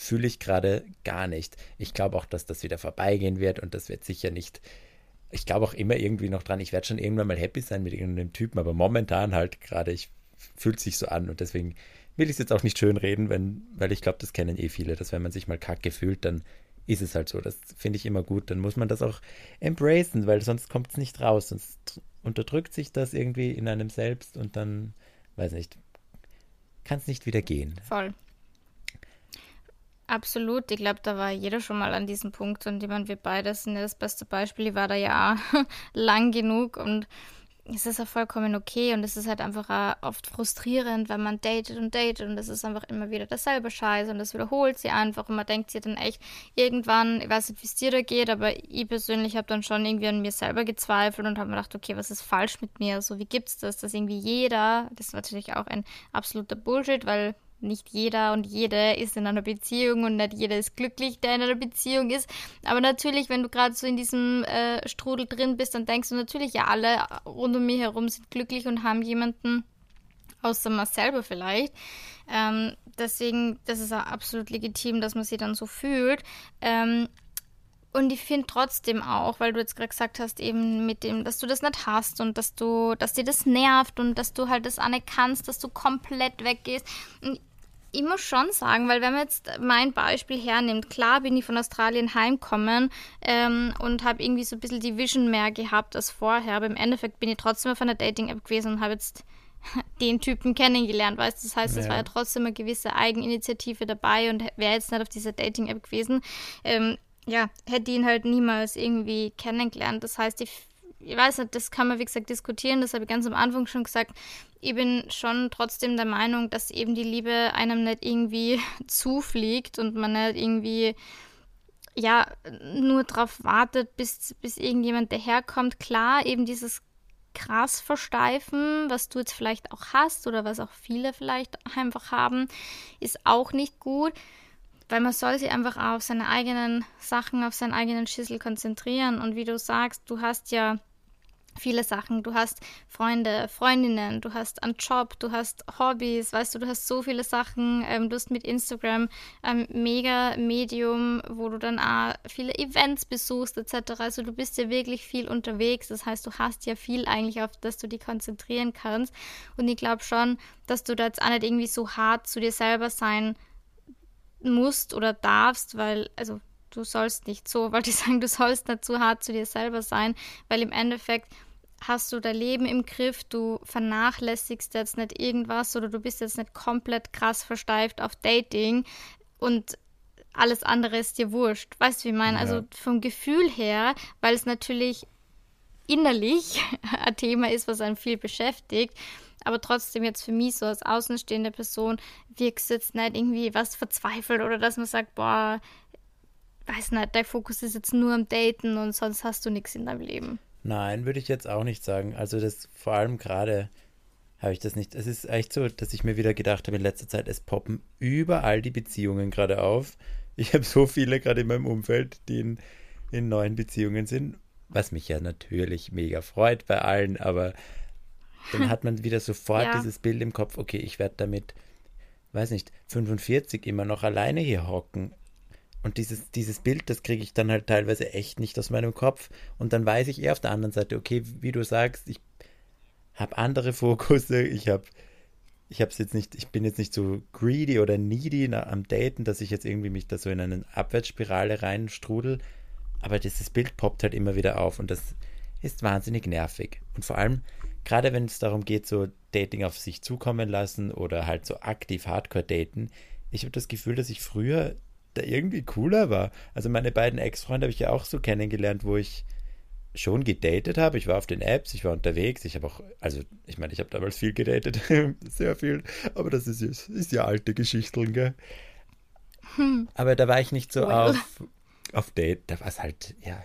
fühle ich gerade gar nicht. Ich glaube auch, dass das wieder vorbeigehen wird und das wird sicher nicht. Ich glaube auch immer irgendwie noch dran, ich werde schon irgendwann mal happy sein mit irgendeinem Typen, aber momentan halt gerade, ich fühlt sich so an und deswegen will ich es jetzt auch nicht schön reden, wenn, weil ich glaube, das kennen eh viele, dass wenn man sich mal kacke fühlt, dann ist es halt so. Das finde ich immer gut. Dann muss man das auch embracen, weil sonst kommt es nicht raus. Sonst unterdrückt sich das irgendwie in einem selbst und dann weiß nicht, kann es nicht wieder gehen. Voll. Absolut, ich glaube, da war jeder schon mal an diesem Punkt und ich meine, wir beide sind ja das beste Beispiel. Ich war da ja [LAUGHS] lang genug und es ist ja vollkommen okay und es ist halt einfach oft frustrierend, wenn man datet und datet und es ist einfach immer wieder dasselbe Scheiß und das wiederholt sie einfach und man denkt sich dann echt irgendwann, ich weiß nicht, wie es dir da geht, aber ich persönlich habe dann schon irgendwie an mir selber gezweifelt und habe mir gedacht, okay, was ist falsch mit mir? So, wie gibt's das, dass irgendwie jeder, das ist natürlich auch ein absoluter Bullshit, weil nicht jeder und jede ist in einer Beziehung und nicht jeder ist glücklich, der in einer Beziehung ist. Aber natürlich, wenn du gerade so in diesem äh, Strudel drin bist, dann denkst du natürlich, ja, alle rund um mich herum sind glücklich und haben jemanden, außer man selber vielleicht. Ähm, deswegen, das ist auch absolut legitim, dass man sich dann so fühlt. Ähm, und ich finde trotzdem auch, weil du jetzt gerade gesagt hast, eben mit dem, dass du das nicht hast und dass du, dass dir das nervt und dass du halt das auch nicht kannst, dass du komplett weggehst. Und ich muss schon sagen, weil wenn man jetzt mein Beispiel hernimmt, klar bin ich von Australien heimgekommen ähm, und habe irgendwie so ein bisschen die Vision mehr gehabt als vorher, aber im Endeffekt bin ich trotzdem auf einer Dating-App gewesen und habe jetzt [LAUGHS] den Typen kennengelernt, weißt du? Das heißt, es ja. war ja trotzdem eine gewisse Eigeninitiative dabei und wäre jetzt nicht auf dieser Dating-App gewesen, ähm, ja, hätte ihn halt niemals irgendwie kennengelernt. Das heißt, ich ich weiß nicht, das kann man wie gesagt diskutieren, das habe ich ganz am Anfang schon gesagt. Ich bin schon trotzdem der Meinung, dass eben die Liebe einem nicht irgendwie [LAUGHS] zufliegt und man nicht irgendwie ja nur darauf wartet, bis, bis irgendjemand daherkommt. Klar, eben dieses krass versteifen, was du jetzt vielleicht auch hast oder was auch viele vielleicht einfach haben, ist auch nicht gut weil man soll sich einfach auf seine eigenen Sachen, auf seinen eigenen Schüssel konzentrieren. Und wie du sagst, du hast ja viele Sachen. Du hast Freunde, Freundinnen, du hast einen Job, du hast Hobbys, weißt du, du hast so viele Sachen. Ähm, du hast mit Instagram ein mega Medium, wo du dann auch viele Events besuchst etc. Also du bist ja wirklich viel unterwegs. Das heißt, du hast ja viel eigentlich, auf das du dich konzentrieren kannst. Und ich glaube schon, dass du da jetzt auch nicht irgendwie so hart zu dir selber sein musst oder darfst, weil, also du sollst nicht so, [LAUGHS] wollte ich sagen, du sollst nicht zu hart zu dir selber sein, weil im Endeffekt hast du dein Leben im Griff, du vernachlässigst jetzt nicht irgendwas oder du bist jetzt nicht komplett krass versteift auf Dating und alles andere ist dir wurscht. Weißt du, wie ich meine? Also ja. Also vom Gefühl her, weil es natürlich innerlich [LAUGHS] ein Thema ist, was einen viel beschäftigt, aber trotzdem jetzt für mich so als außenstehende Person wirkst du jetzt nicht irgendwie was verzweifelt oder dass man sagt, boah, weiß nicht, dein Fokus ist jetzt nur am Daten und sonst hast du nichts in deinem Leben. Nein, würde ich jetzt auch nicht sagen. Also das vor allem gerade habe ich das nicht. Es ist echt so, dass ich mir wieder gedacht habe in letzter Zeit, es poppen überall die Beziehungen gerade auf. Ich habe so viele gerade in meinem Umfeld, die in, in neuen Beziehungen sind. was mich ja natürlich mega freut bei allen, aber dann hat man wieder sofort ja. dieses Bild im Kopf, okay, ich werde damit, weiß nicht, 45 immer noch alleine hier hocken. Und dieses, dieses Bild, das kriege ich dann halt teilweise echt nicht aus meinem Kopf. Und dann weiß ich eher auf der anderen Seite, okay, wie du sagst, ich habe andere Fokusse, ich habe ich habe jetzt nicht, ich bin jetzt nicht so greedy oder needy am Daten, dass ich jetzt irgendwie mich da so in eine Abwärtsspirale reinstrudel. Aber dieses Bild poppt halt immer wieder auf und das ist wahnsinnig nervig. Und vor allem, gerade wenn es darum geht, so Dating auf sich zukommen lassen oder halt so aktiv Hardcore daten, ich habe das Gefühl, dass ich früher da irgendwie cooler war. Also meine beiden Ex-Freunde habe ich ja auch so kennengelernt, wo ich schon gedatet habe. Ich war auf den Apps, ich war unterwegs. Ich habe auch, also ich meine, ich habe damals viel gedatet, [LAUGHS] sehr viel. Aber das ist, ist ja alte Geschichten, gell? Hm. Aber da war ich nicht so well. auf, auf Date. Da war es halt, ja,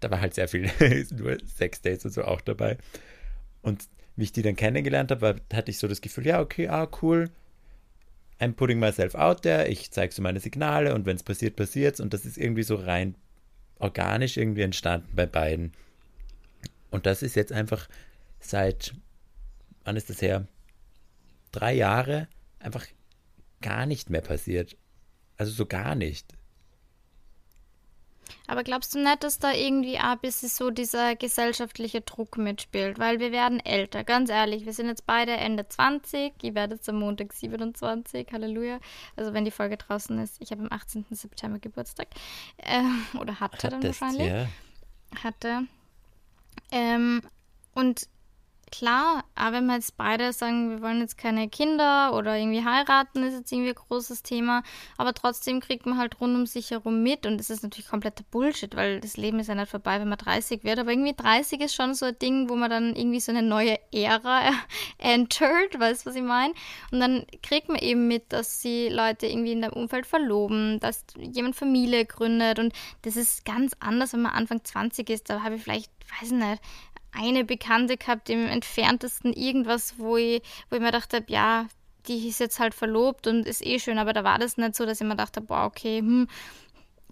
da war halt sehr viel, [LAUGHS] nur Sex-Dates und so auch dabei. Und wie ich die dann kennengelernt habe, hatte ich so das Gefühl, ja, okay, ah, cool. I'm putting myself out there. Ich zeige so meine Signale und wenn es passiert, passiert es. Und das ist irgendwie so rein organisch irgendwie entstanden bei beiden. Und das ist jetzt einfach seit, wann ist das her? Drei Jahre einfach gar nicht mehr passiert. Also so gar nicht. Aber glaubst du nicht, dass da irgendwie ein bisschen so dieser gesellschaftliche Druck mitspielt? Weil wir werden älter, ganz ehrlich. Wir sind jetzt beide Ende 20. Ich werde jetzt am Montag 27. Halleluja. Also wenn die Folge draußen ist. Ich habe am 18. September Geburtstag. Äh, oder hatte Hattest, dann wahrscheinlich. Ja. Hatte. Ähm, und klar, aber wenn wir jetzt beide sagen, wir wollen jetzt keine Kinder oder irgendwie heiraten, ist jetzt irgendwie ein großes Thema, aber trotzdem kriegt man halt rund um sich herum mit und das ist natürlich kompletter Bullshit, weil das Leben ist ja nicht vorbei, wenn man 30 wird, aber irgendwie 30 ist schon so ein Ding, wo man dann irgendwie so eine neue Ära [LAUGHS] entert, weißt du, was ich meine? Und dann kriegt man eben mit, dass sie Leute irgendwie in deinem Umfeld verloben, dass jemand Familie gründet und das ist ganz anders, wenn man Anfang 20 ist, da habe ich vielleicht weiß ich nicht, eine Bekannte gehabt, im entferntesten irgendwas, wo ich, wo ich mir dachte, ja, die ist jetzt halt verlobt und ist eh schön, aber da war das nicht so, dass ich mir dachte, boah, okay, hm,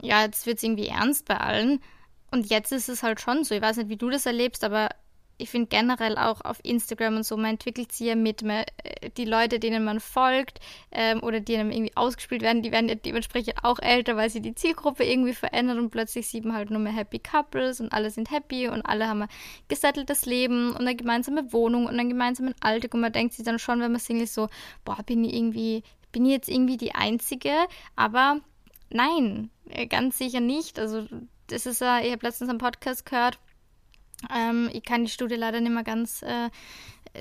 ja, jetzt wird es irgendwie ernst bei allen. Und jetzt ist es halt schon so. Ich weiß nicht, wie du das erlebst, aber ich finde generell auch auf Instagram und so, man entwickelt sich ja mit. Man, äh, die Leute, denen man folgt ähm, oder die einem irgendwie ausgespielt werden, die werden ja dementsprechend auch älter, weil sich die Zielgruppe irgendwie verändert und plötzlich sieht man halt nur mehr Happy Couples und alle sind happy und alle haben ein gesetteltes Leben und eine gemeinsame Wohnung und einen gemeinsamen Alltag und man denkt sich dann schon, wenn man Single ist, so, boah, bin ich irgendwie, bin ich jetzt irgendwie die Einzige? Aber nein, äh, ganz sicher nicht. Also das ist ja, ich habe letztens einen Podcast gehört, ähm, ich kann die Studie leider nicht mehr ganz äh,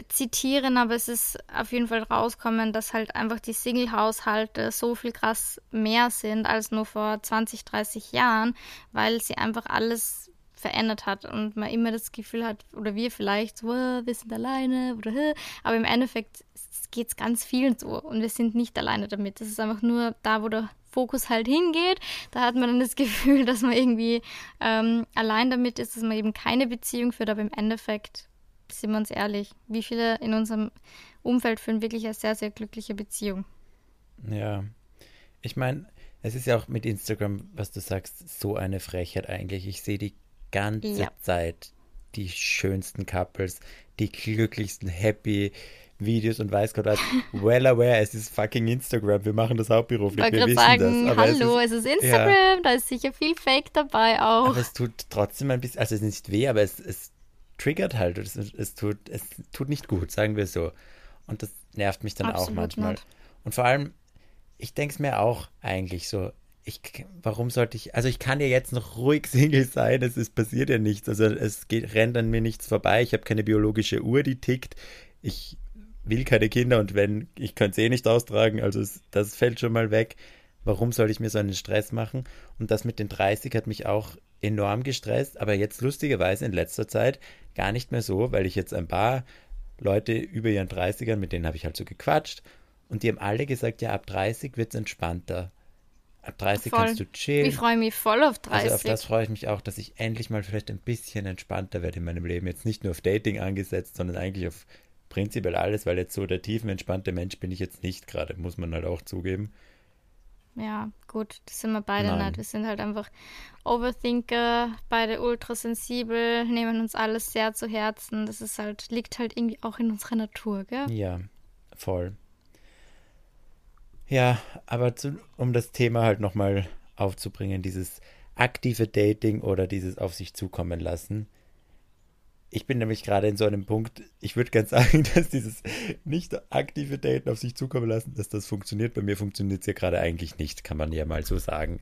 zitieren, aber es ist auf jeden Fall rauskommen, dass halt einfach die Single-Haushalte so viel krass mehr sind als nur vor 20, 30 Jahren, weil sie einfach alles verändert hat und man immer das Gefühl hat, oder wir vielleicht, so, wir sind alleine, oder, aber im Endeffekt geht es ganz vielen so und wir sind nicht alleine damit. Das ist einfach nur da, wo der Fokus halt hingeht. Da hat man dann das [LAUGHS] Gefühl, dass man irgendwie ähm, allein damit ist, dass man eben keine Beziehung führt, aber im Endeffekt, sind wir uns ehrlich, wie viele in unserem Umfeld führen wirklich eine sehr, sehr glückliche Beziehung. Ja, ich meine, es ist ja auch mit Instagram, was du sagst, so eine Frechheit eigentlich. Ich sehe die ganze ja. Zeit die schönsten Couples, die glücklichsten, happy, Videos und weiß Gott was. Well aware, es ist fucking Instagram. Wir machen das hauptberuflich. Wir wissen sagen, das. Aber hallo, es ist, es ist Instagram, ja. da ist sicher viel Fake dabei auch. Aber es tut trotzdem ein bisschen, also es ist nicht weh, aber es, es triggert halt. Es, es, tut, es tut nicht gut, sagen wir so. Und das nervt mich dann Absolut auch manchmal. Nicht. Und vor allem, ich denke es mir auch eigentlich so, ich, warum sollte ich, also ich kann ja jetzt noch ruhig [LAUGHS] Single sein, es ist, passiert ja nichts, also es geht, rennt an mir nichts vorbei, ich habe keine biologische Uhr, die tickt, ich will keine Kinder und wenn, ich könnte es eh nicht austragen, also es, das fällt schon mal weg. Warum soll ich mir so einen Stress machen? Und das mit den 30 hat mich auch enorm gestresst, aber jetzt lustigerweise in letzter Zeit gar nicht mehr so, weil ich jetzt ein paar Leute über ihren 30ern, mit denen habe ich halt so gequatscht und die haben alle gesagt, ja, ab 30 wird es entspannter. Ab 30 voll. kannst du chillen. Ich freue mich voll auf 30. Also auf das freue ich mich auch, dass ich endlich mal vielleicht ein bisschen entspannter werde in meinem Leben. Jetzt nicht nur auf Dating angesetzt, sondern eigentlich auf prinzipiell alles, weil jetzt so der tiefenentspannte Mensch bin ich jetzt nicht gerade, muss man halt auch zugeben. ja, gut, das sind wir beide Nein. nicht. Wir sind halt einfach Overthinker, beide ultrasensibel, nehmen uns alles sehr zu Herzen. Das ist halt, liegt halt irgendwie auch in unserer Natur, gell? Ja, voll. Ja, aber zu, um das Thema halt nochmal aufzubringen, dieses aktive Dating oder dieses auf sich zukommen lassen. Ich bin nämlich gerade in so einem Punkt, ich würde ganz sagen, [LAUGHS] dass dieses nicht aktive Daten auf sich zukommen lassen, dass das funktioniert. Bei mir funktioniert es ja gerade eigentlich nicht, kann man ja mal so sagen.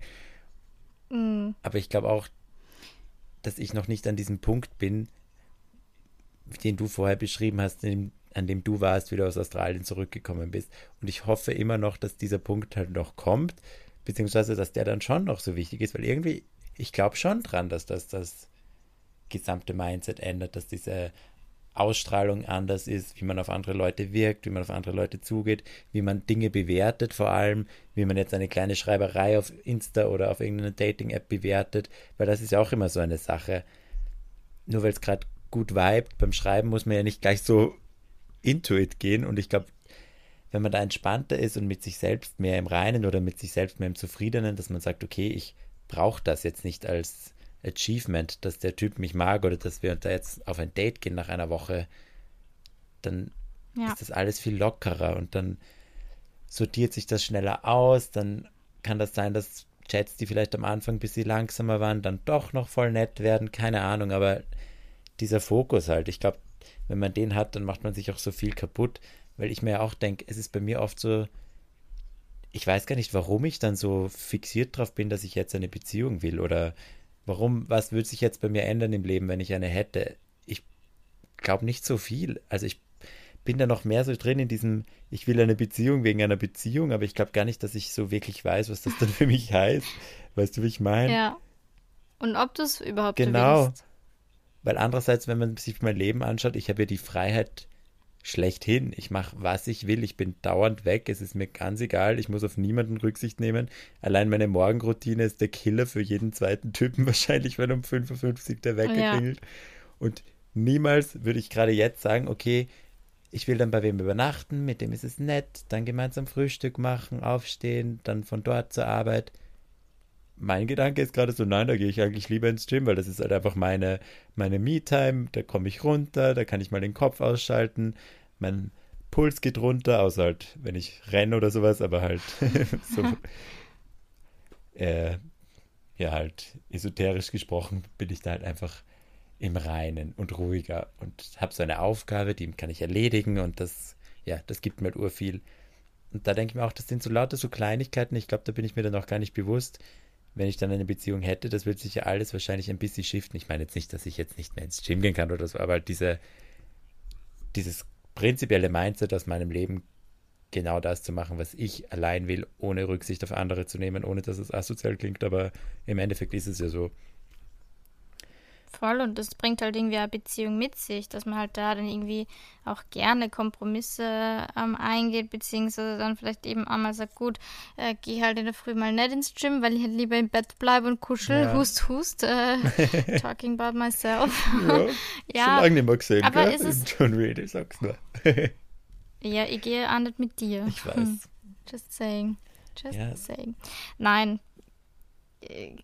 Mhm. Aber ich glaube auch, dass ich noch nicht an diesem Punkt bin, den du vorher beschrieben hast, in, an dem du warst, wie du aus Australien zurückgekommen bist. Und ich hoffe immer noch, dass dieser Punkt halt noch kommt, beziehungsweise dass der dann schon noch so wichtig ist, weil irgendwie, ich glaube schon dran, dass das das gesamte Mindset ändert, dass diese Ausstrahlung anders ist, wie man auf andere Leute wirkt, wie man auf andere Leute zugeht, wie man Dinge bewertet, vor allem, wie man jetzt eine kleine Schreiberei auf Insta oder auf irgendeiner Dating-App bewertet, weil das ist ja auch immer so eine Sache. Nur weil es gerade gut vibet, beim Schreiben muss man ja nicht gleich so into it gehen. Und ich glaube, wenn man da entspannter ist und mit sich selbst mehr im Reinen oder mit sich selbst mehr im Zufriedenen, dass man sagt, okay, ich brauche das jetzt nicht als Achievement, dass der Typ mich mag oder dass wir da jetzt auf ein Date gehen nach einer Woche, dann ja. ist das alles viel lockerer und dann sortiert sich das schneller aus, dann kann das sein, dass Chats, die vielleicht am Anfang ein bisschen langsamer waren, dann doch noch voll nett werden, keine Ahnung, aber dieser Fokus halt, ich glaube, wenn man den hat, dann macht man sich auch so viel kaputt, weil ich mir ja auch denke, es ist bei mir oft so, ich weiß gar nicht, warum ich dann so fixiert drauf bin, dass ich jetzt eine Beziehung will oder warum, was würde sich jetzt bei mir ändern im Leben, wenn ich eine hätte? Ich glaube nicht so viel. Also ich bin da noch mehr so drin in diesem, ich will eine Beziehung wegen einer Beziehung, aber ich glaube gar nicht, dass ich so wirklich weiß, was das dann für mich heißt. Weißt du, wie ich meine? Ja. Und ob du es überhaupt genau. willst. Weil andererseits, wenn man sich mein Leben anschaut, ich habe ja die Freiheit schlechthin. Ich mache, was ich will. Ich bin dauernd weg. Es ist mir ganz egal. Ich muss auf niemanden Rücksicht nehmen. Allein meine Morgenroutine ist der Killer für jeden zweiten Typen [LAUGHS] wahrscheinlich, wenn um 55 der Wecker ja. klingelt. Und niemals würde ich gerade jetzt sagen, okay, ich will dann bei wem übernachten, mit dem ist es nett, dann gemeinsam Frühstück machen, aufstehen, dann von dort zur Arbeit mein Gedanke ist gerade so, nein, da gehe ich eigentlich lieber ins Gym, weil das ist halt einfach meine, meine Me-Time, da komme ich runter, da kann ich mal den Kopf ausschalten, mein Puls geht runter, außer halt, wenn ich renne oder sowas, aber halt [LAUGHS] so, [LAUGHS] äh, ja, halt esoterisch gesprochen bin ich da halt einfach im Reinen und ruhiger und habe so eine Aufgabe, die kann ich erledigen und das, ja, das gibt mir halt urviel. Und da denke ich mir auch, das sind so lauter so Kleinigkeiten, ich glaube, da bin ich mir dann auch gar nicht bewusst, wenn ich dann eine Beziehung hätte, das wird sich ja alles wahrscheinlich ein bisschen shiften. Ich meine jetzt nicht, dass ich jetzt nicht mehr ins Gym gehen kann oder so, aber halt diese, dieses prinzipielle Mindset aus meinem Leben, genau das zu machen, was ich allein will, ohne Rücksicht auf andere zu nehmen, ohne dass es asozial klingt, aber im Endeffekt ist es ja so. Voll und das bringt halt irgendwie eine Beziehung mit sich, dass man halt da dann irgendwie auch gerne Kompromisse ähm, eingeht, beziehungsweise dann vielleicht eben einmal sagt, gut, äh, geh halt in der Früh mal nicht ins Gym, weil ich halt lieber im Bett bleibe und kuschel, ja. hust, hust, äh, [LAUGHS] talking about myself. Ja, [LAUGHS] ja schon lange nicht mehr gesehen, aber gell? ist es... [LAUGHS] John Reed, sag's nur. ja, ich gehe auch nicht mit dir. Ich weiß. Hm. Just saying. Just ja. saying. Nein,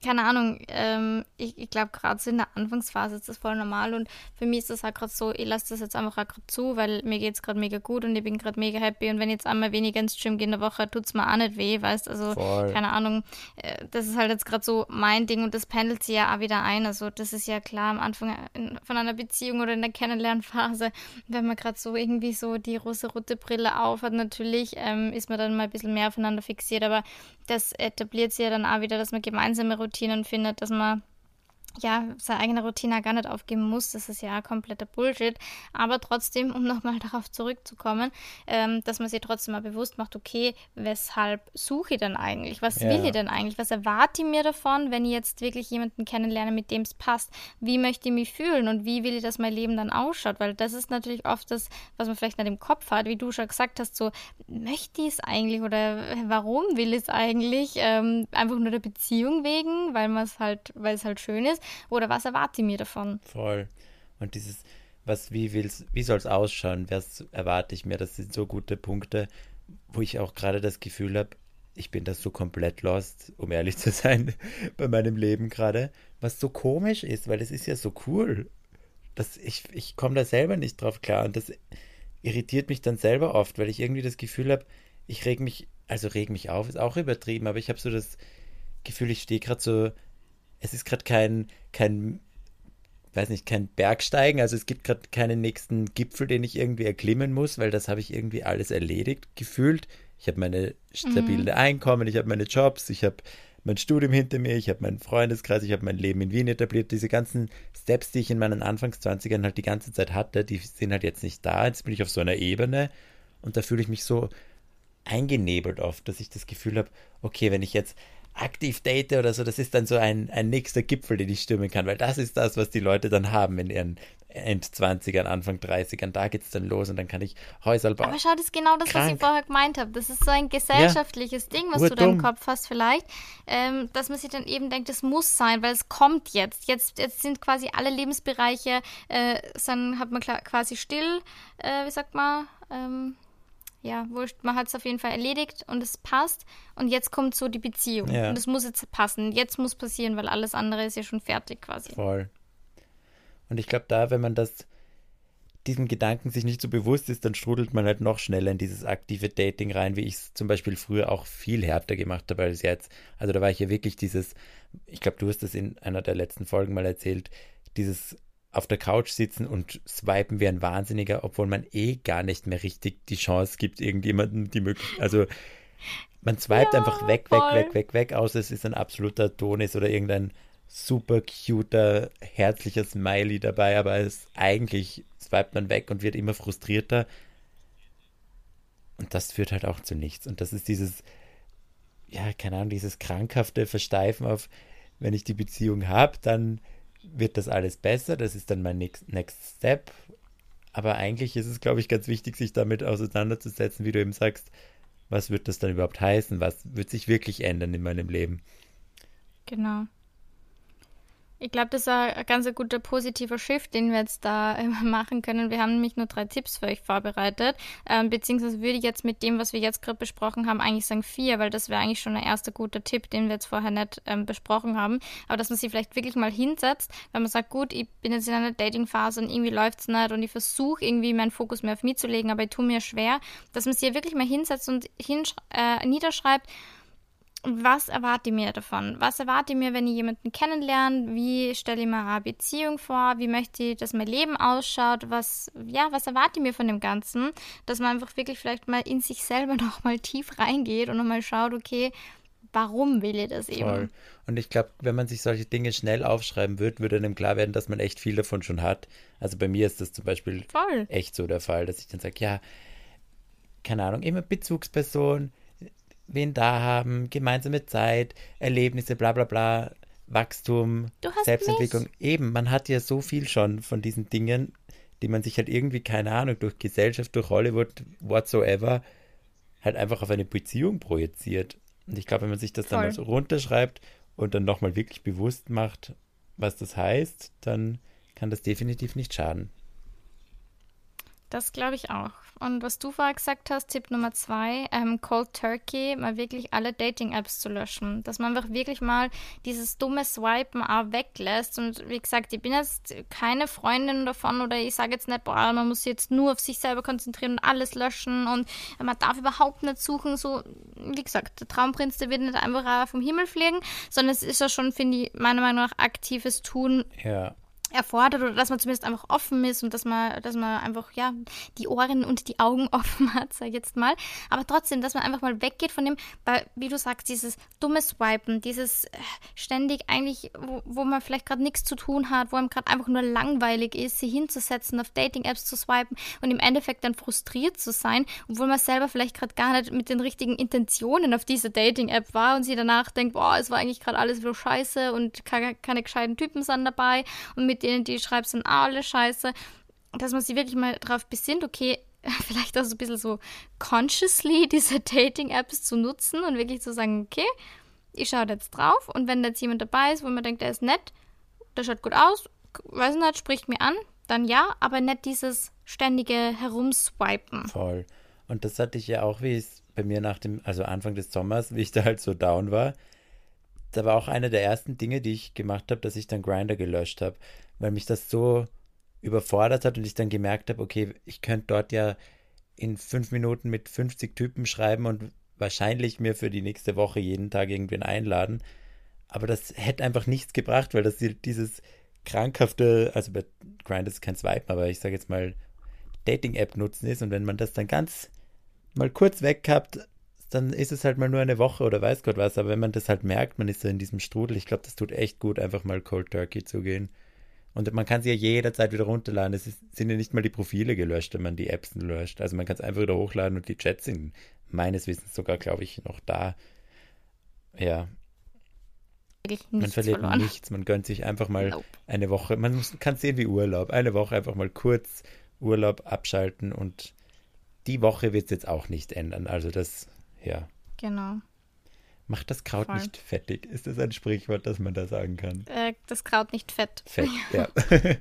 keine Ahnung, ähm, ich, ich glaube, gerade so in der Anfangsphase ist das voll normal und für mich ist das halt gerade so, ich lasse das jetzt einfach gerade zu, weil mir geht es gerade mega gut und ich bin gerade mega happy und wenn ich jetzt einmal weniger ins Gym gehe in der Woche, tut es mir auch nicht weh, weißt also, voll. keine Ahnung, äh, das ist halt jetzt gerade so mein Ding und das pendelt sich ja auch wieder ein, also das ist ja klar am Anfang in, von einer Beziehung oder in der Kennenlernphase, wenn man gerade so irgendwie so die rosa-rote Brille aufhat, natürlich ähm, ist man dann mal ein bisschen mehr aufeinander fixiert, aber das etabliert sich ja dann auch wieder, dass man gemeinsame Routinen findet, dass man ja, seine eigene Routine gar nicht aufgeben muss. Das ist ja kompletter Bullshit. Aber trotzdem, um nochmal [LAUGHS] darauf zurückzukommen, ähm, dass man sich trotzdem mal bewusst macht, okay, weshalb suche ich denn eigentlich? Was ja. will ich denn eigentlich? Was erwarte ich mir davon, wenn ich jetzt wirklich jemanden kennenlerne, mit dem es passt? Wie möchte ich mich fühlen und wie will ich, dass mein Leben dann ausschaut? Weil das ist natürlich oft das, was man vielleicht nicht im Kopf hat, wie du schon gesagt hast, so, möchte ich es eigentlich oder warum will ich es eigentlich? Ähm, einfach nur der Beziehung wegen, weil man es halt, weil es halt schön ist oder was erwarte ich mir davon? Voll. Und dieses, was, wie will's, wie soll es ausschauen? Was erwarte ich mir? Das sind so gute Punkte, wo ich auch gerade das Gefühl habe, ich bin da so komplett lost, um ehrlich [LAUGHS] zu sein, bei meinem Leben gerade, was so komisch ist, weil es ist ja so cool. Das, ich ich komme da selber nicht drauf klar und das irritiert mich dann selber oft, weil ich irgendwie das Gefühl habe, ich reg mich, also reg mich auf, ist auch übertrieben, aber ich habe so das Gefühl, ich stehe gerade so, es ist gerade kein, kein, weiß nicht, kein Bergsteigen, also es gibt gerade keinen nächsten Gipfel, den ich irgendwie erklimmen muss, weil das habe ich irgendwie alles erledigt gefühlt. Ich habe meine stabile mhm. Einkommen, ich habe meine Jobs, ich habe mein Studium hinter mir, ich habe meinen Freundeskreis, ich habe mein Leben in Wien etabliert. Diese ganzen Steps, die ich in meinen Anfangszwanzigern halt die ganze Zeit hatte, die sind halt jetzt nicht da. Jetzt bin ich auf so einer Ebene und da fühle ich mich so eingenebelt oft, dass ich das Gefühl habe, okay, wenn ich jetzt aktiv date oder so, das ist dann so ein, ein nächster Gipfel, den ich stürmen kann, weil das ist das, was die Leute dann haben in ihren End-20ern, Anfang 30ern, da geht es dann los und dann kann ich Häuser bauen. Aber schau, das ist genau das, Krank. was ich vorher gemeint habe. Das ist so ein gesellschaftliches ja. Ding, was Urdumm. du da im Kopf hast vielleicht, ähm, dass man sich dann eben denkt, das muss sein, weil es kommt jetzt. Jetzt, jetzt sind quasi alle Lebensbereiche, äh, dann hat man quasi still, äh, wie sagt man, ähm, ja, wurscht, man hat es auf jeden Fall erledigt und es passt. Und jetzt kommt so die Beziehung. Ja. Und es muss jetzt passen. Jetzt muss passieren, weil alles andere ist ja schon fertig quasi. Voll. Und ich glaube, da, wenn man das, diesen Gedanken sich nicht so bewusst ist, dann strudelt man halt noch schneller in dieses aktive Dating rein, wie ich es zum Beispiel früher auch viel härter gemacht habe als jetzt. Also da war ich ja wirklich dieses, ich glaube, du hast das in einer der letzten Folgen mal erzählt, dieses auf der Couch sitzen und swipen wie ein Wahnsinniger, obwohl man eh gar nicht mehr richtig die Chance gibt, irgendjemanden die Möglichkeit, also man swipet ja, einfach weg, voll. weg, weg, weg, weg, außer es ist ein absoluter Adonis oder irgendein super cuter, herzlicher Smiley dabei, aber es eigentlich swipet man weg und wird immer frustrierter. Und das führt halt auch zu nichts. Und das ist dieses, ja, keine Ahnung, dieses krankhafte Versteifen auf, wenn ich die Beziehung habe, dann wird das alles besser. Das ist dann mein Next, Next Step. Aber eigentlich ist es, glaube ich, ganz wichtig, sich damit auseinanderzusetzen, wie du eben sagst, was wird das dann überhaupt heißen? Was wird sich wirklich ändern in meinem Leben? Genau. Ich glaube, das ist ein ganz guter positiver Shift, den wir jetzt da äh, [LAUGHS] machen können. Wir haben nämlich nur drei Tipps für euch vorbereitet, ähm, beziehungsweise würde ich jetzt mit dem, was wir jetzt gerade besprochen haben, eigentlich sagen vier, weil das wäre eigentlich schon ein erster guter Tipp, den wir jetzt vorher nicht ähm, besprochen haben. Aber dass man sich vielleicht wirklich mal hinsetzt, wenn man sagt, gut, ich bin jetzt in einer Dating-Phase und irgendwie läuft es nicht und ich versuche irgendwie meinen Fokus mehr auf mich zu legen, aber ich tue mir schwer, dass man sich wirklich mal hinsetzt und äh, niederschreibt, was erwarte ich mir davon? Was erwarte ich mir, wenn ich jemanden kennenlerne? Wie stelle ich mir eine Beziehung vor? Wie möchte ich, dass mein Leben ausschaut? Was, ja, was erwarte ich mir von dem Ganzen? Dass man einfach wirklich vielleicht mal in sich selber [LAUGHS] nochmal tief reingeht und nochmal schaut, okay, warum will ich das eben? Voll. Und ich glaube, wenn man sich solche Dinge schnell aufschreiben wird, würde einem klar werden, dass man echt viel davon schon hat. Also bei mir ist das zum Beispiel Voll. echt so der Fall, dass ich dann sage, ja, keine Ahnung, immer Bezugsperson, wen da haben, gemeinsame Zeit, Erlebnisse, bla bla bla, Wachstum, Selbstentwicklung. Mich. Eben, man hat ja so viel schon von diesen Dingen, die man sich halt irgendwie, keine Ahnung, durch Gesellschaft, durch Hollywood, whatsoever, halt einfach auf eine Beziehung projiziert. Und ich glaube, wenn man sich das Voll. dann mal so runterschreibt und dann nochmal wirklich bewusst macht, was das heißt, dann kann das definitiv nicht schaden. Das glaube ich auch. Und was du vorher gesagt hast, Tipp Nummer zwei, ähm, Cold Turkey, mal wirklich alle Dating-Apps zu löschen. Dass man einfach wirklich mal dieses dumme Swipen auch weglässt. Und wie gesagt, ich bin jetzt keine Freundin davon oder ich sage jetzt nicht, boah, man muss jetzt nur auf sich selber konzentrieren und alles löschen und man darf überhaupt nicht suchen. So, wie gesagt, der Traumprinz, der wird nicht einfach vom Himmel fliegen, sondern es ist ja schon, finde ich, meiner Meinung nach aktives Tun. Ja erfordert oder dass man zumindest einfach offen ist und dass man, dass man einfach, ja, die Ohren und die Augen [LAUGHS] offen hat, sag ich jetzt mal. Aber trotzdem, dass man einfach mal weggeht von dem, wie du sagst, dieses dumme Swipen, dieses äh, ständig eigentlich, wo, wo man vielleicht gerade nichts zu tun hat, wo einem gerade einfach nur langweilig ist, sich hinzusetzen, auf Dating-Apps zu swipen und im Endeffekt dann frustriert zu sein, obwohl man selber vielleicht gerade gar nicht mit den richtigen Intentionen auf dieser Dating-App war und sie danach denkt, boah, es war eigentlich gerade alles so scheiße und keine, keine gescheiten Typen sind dabei und mit denen, die schreibst, sind alle scheiße. Dass man sich wirklich mal darauf besinnt, okay, [LAUGHS] vielleicht auch so ein bisschen so consciously diese Dating-Apps zu nutzen und wirklich zu sagen, okay, ich schaue jetzt drauf und wenn jetzt jemand dabei ist, wo man denkt, der ist nett, der schaut gut aus, weiß nicht, spricht mir an, dann ja, aber nicht dieses ständige Herumswipen. Voll. Und das hatte ich ja auch, wie es bei mir nach dem, also Anfang des Sommers, wie ich da halt so down war, da war auch eine der ersten Dinge, die ich gemacht habe, dass ich dann Grinder gelöscht habe, weil mich das so überfordert hat und ich dann gemerkt habe, okay, ich könnte dort ja in fünf Minuten mit 50 Typen schreiben und wahrscheinlich mir für die nächste Woche jeden Tag irgendwen einladen. Aber das hätte einfach nichts gebracht, weil das dieses krankhafte, also bei Grind ist kein Swipe, aber ich sage jetzt mal Dating-App nutzen ist und wenn man das dann ganz mal kurz weg habt, dann ist es halt mal nur eine Woche oder weiß Gott was. Aber wenn man das halt merkt, man ist so in diesem Strudel, ich glaube, das tut echt gut, einfach mal Cold Turkey zu gehen. Und man kann sie ja jederzeit wieder runterladen. Es ist, sind ja nicht mal die Profile gelöscht, wenn man die Apps löscht. Also man kann es einfach wieder hochladen und die Chats sind meines Wissens sogar, glaube ich, noch da. Ja. Man verliert verloren. nichts. Man gönnt sich einfach mal nope. eine Woche. Man muss, kann sehen wie Urlaub. Eine Woche einfach mal kurz Urlaub abschalten und die Woche wird es jetzt auch nicht ändern. Also das, ja. Genau. Macht das Kraut Voll. nicht fettig? Ist das ein Sprichwort, das man da sagen kann? Äh, das Kraut nicht fett. Fett, [LAUGHS] ja. [LAUGHS]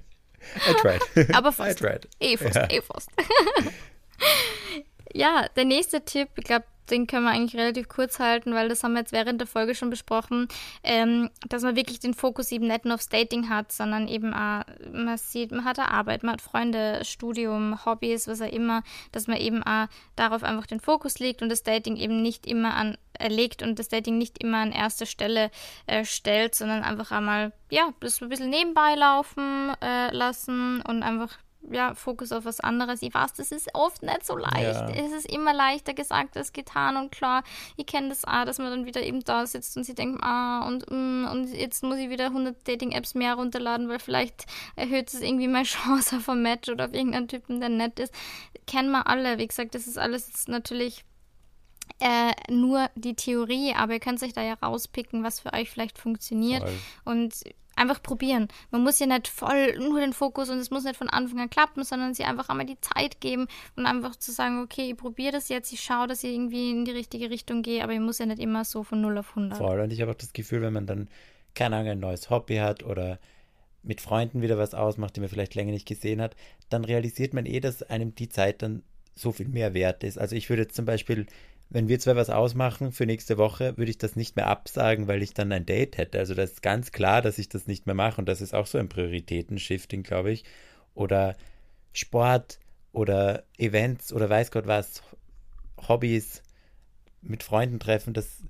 I tried. Aber fast. I tried. Eh fast, ja. eh fast. [LAUGHS] ja, der nächste Tipp, ich glaube, den können wir eigentlich relativ kurz halten, weil das haben wir jetzt während der Folge schon besprochen, ähm, dass man wirklich den Fokus eben nicht nur aufs Dating hat, sondern eben auch, man sieht, man hat eine Arbeit, man hat Freunde, Studium, Hobbys, was auch immer, dass man eben auch darauf einfach den Fokus legt und das Dating eben nicht immer an legt und das Dating nicht immer an erste Stelle äh, stellt, sondern einfach einmal, ja, das ein bisschen nebenbei laufen äh, lassen und einfach ja, Fokus auf was anderes. Ich weiß, das ist oft nicht so leicht. Ja. Es ist immer leichter gesagt als getan und klar, ich kenne das auch, dass man dann wieder eben da sitzt und sie denkt, ah, und, mm, und jetzt muss ich wieder 100 Dating-Apps mehr runterladen, weil vielleicht erhöht es irgendwie meine [LAUGHS] Chance auf ein Match oder auf irgendeinen Typen, der nett ist. Kennen wir alle. Wie gesagt, das ist alles natürlich äh, nur die Theorie, aber ihr könnt euch da ja rauspicken, was für euch vielleicht funktioniert. Voll. Und einfach probieren. Man muss ja nicht voll nur den Fokus und es muss nicht von Anfang an klappen, sondern sie einfach einmal die Zeit geben und einfach zu sagen, okay, ich probiere das jetzt, ich schaue, dass ich irgendwie in die richtige Richtung gehe, aber ich muss ja nicht immer so von 0 auf 100. Voll, und ich habe auch das Gefühl, wenn man dann, keine Ahnung, ein neues Hobby hat oder mit Freunden wieder was ausmacht, die man vielleicht länger nicht gesehen hat, dann realisiert man eh, dass einem die Zeit dann so viel mehr wert ist. Also ich würde jetzt zum Beispiel wenn wir zwei was ausmachen für nächste Woche, würde ich das nicht mehr absagen, weil ich dann ein Date hätte. Also das ist ganz klar, dass ich das nicht mehr mache und das ist auch so ein Prioritätenshifting, glaube ich. Oder Sport oder Events oder weiß Gott was, Hobbys mit Freunden treffen, das,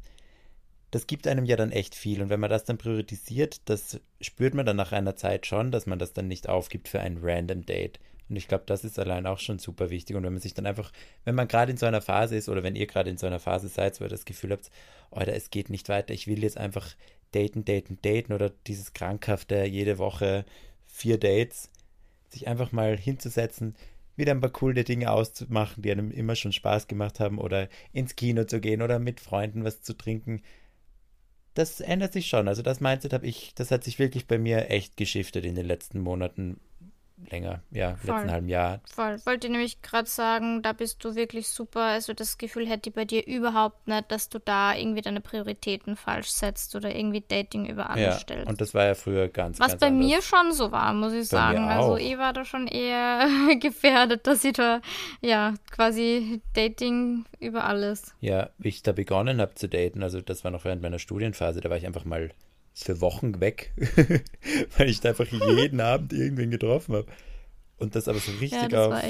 das gibt einem ja dann echt viel. Und wenn man das dann priorisiert, das spürt man dann nach einer Zeit schon, dass man das dann nicht aufgibt für ein random Date. Und ich glaube, das ist allein auch schon super wichtig. Und wenn man sich dann einfach, wenn man gerade in so einer Phase ist oder wenn ihr gerade in so einer Phase seid, wo ihr das Gefühl habt, Alter, es geht nicht weiter, ich will jetzt einfach daten, daten, daten oder dieses krankhafte jede Woche vier Dates, sich einfach mal hinzusetzen, wieder ein paar coole Dinge auszumachen, die einem immer schon Spaß gemacht haben oder ins Kino zu gehen oder mit Freunden was zu trinken. Das ändert sich schon. Also das Mindset habe ich, das hat sich wirklich bei mir echt geschiftet in den letzten Monaten, länger, ja, Voll. letzten halben Jahr. Voll. Wollte nämlich gerade sagen, da bist du wirklich super. Also das Gefühl hätte ich bei dir überhaupt nicht, dass du da irgendwie deine Prioritäten falsch setzt oder irgendwie Dating über alles ja, stellst. Und das war ja früher ganz, Was ganz bei anders. mir schon so war, muss ich bei sagen. Also ich war da schon eher [LAUGHS] gefährdet, dass ich da, ja, quasi Dating über alles. Ja, wie ich da begonnen habe zu daten, also das war noch während meiner Studienphase, da war ich einfach mal für Wochen weg, [LAUGHS] weil ich da einfach jeden [LAUGHS] Abend irgendwen getroffen habe. Und das aber so richtig ja, auf,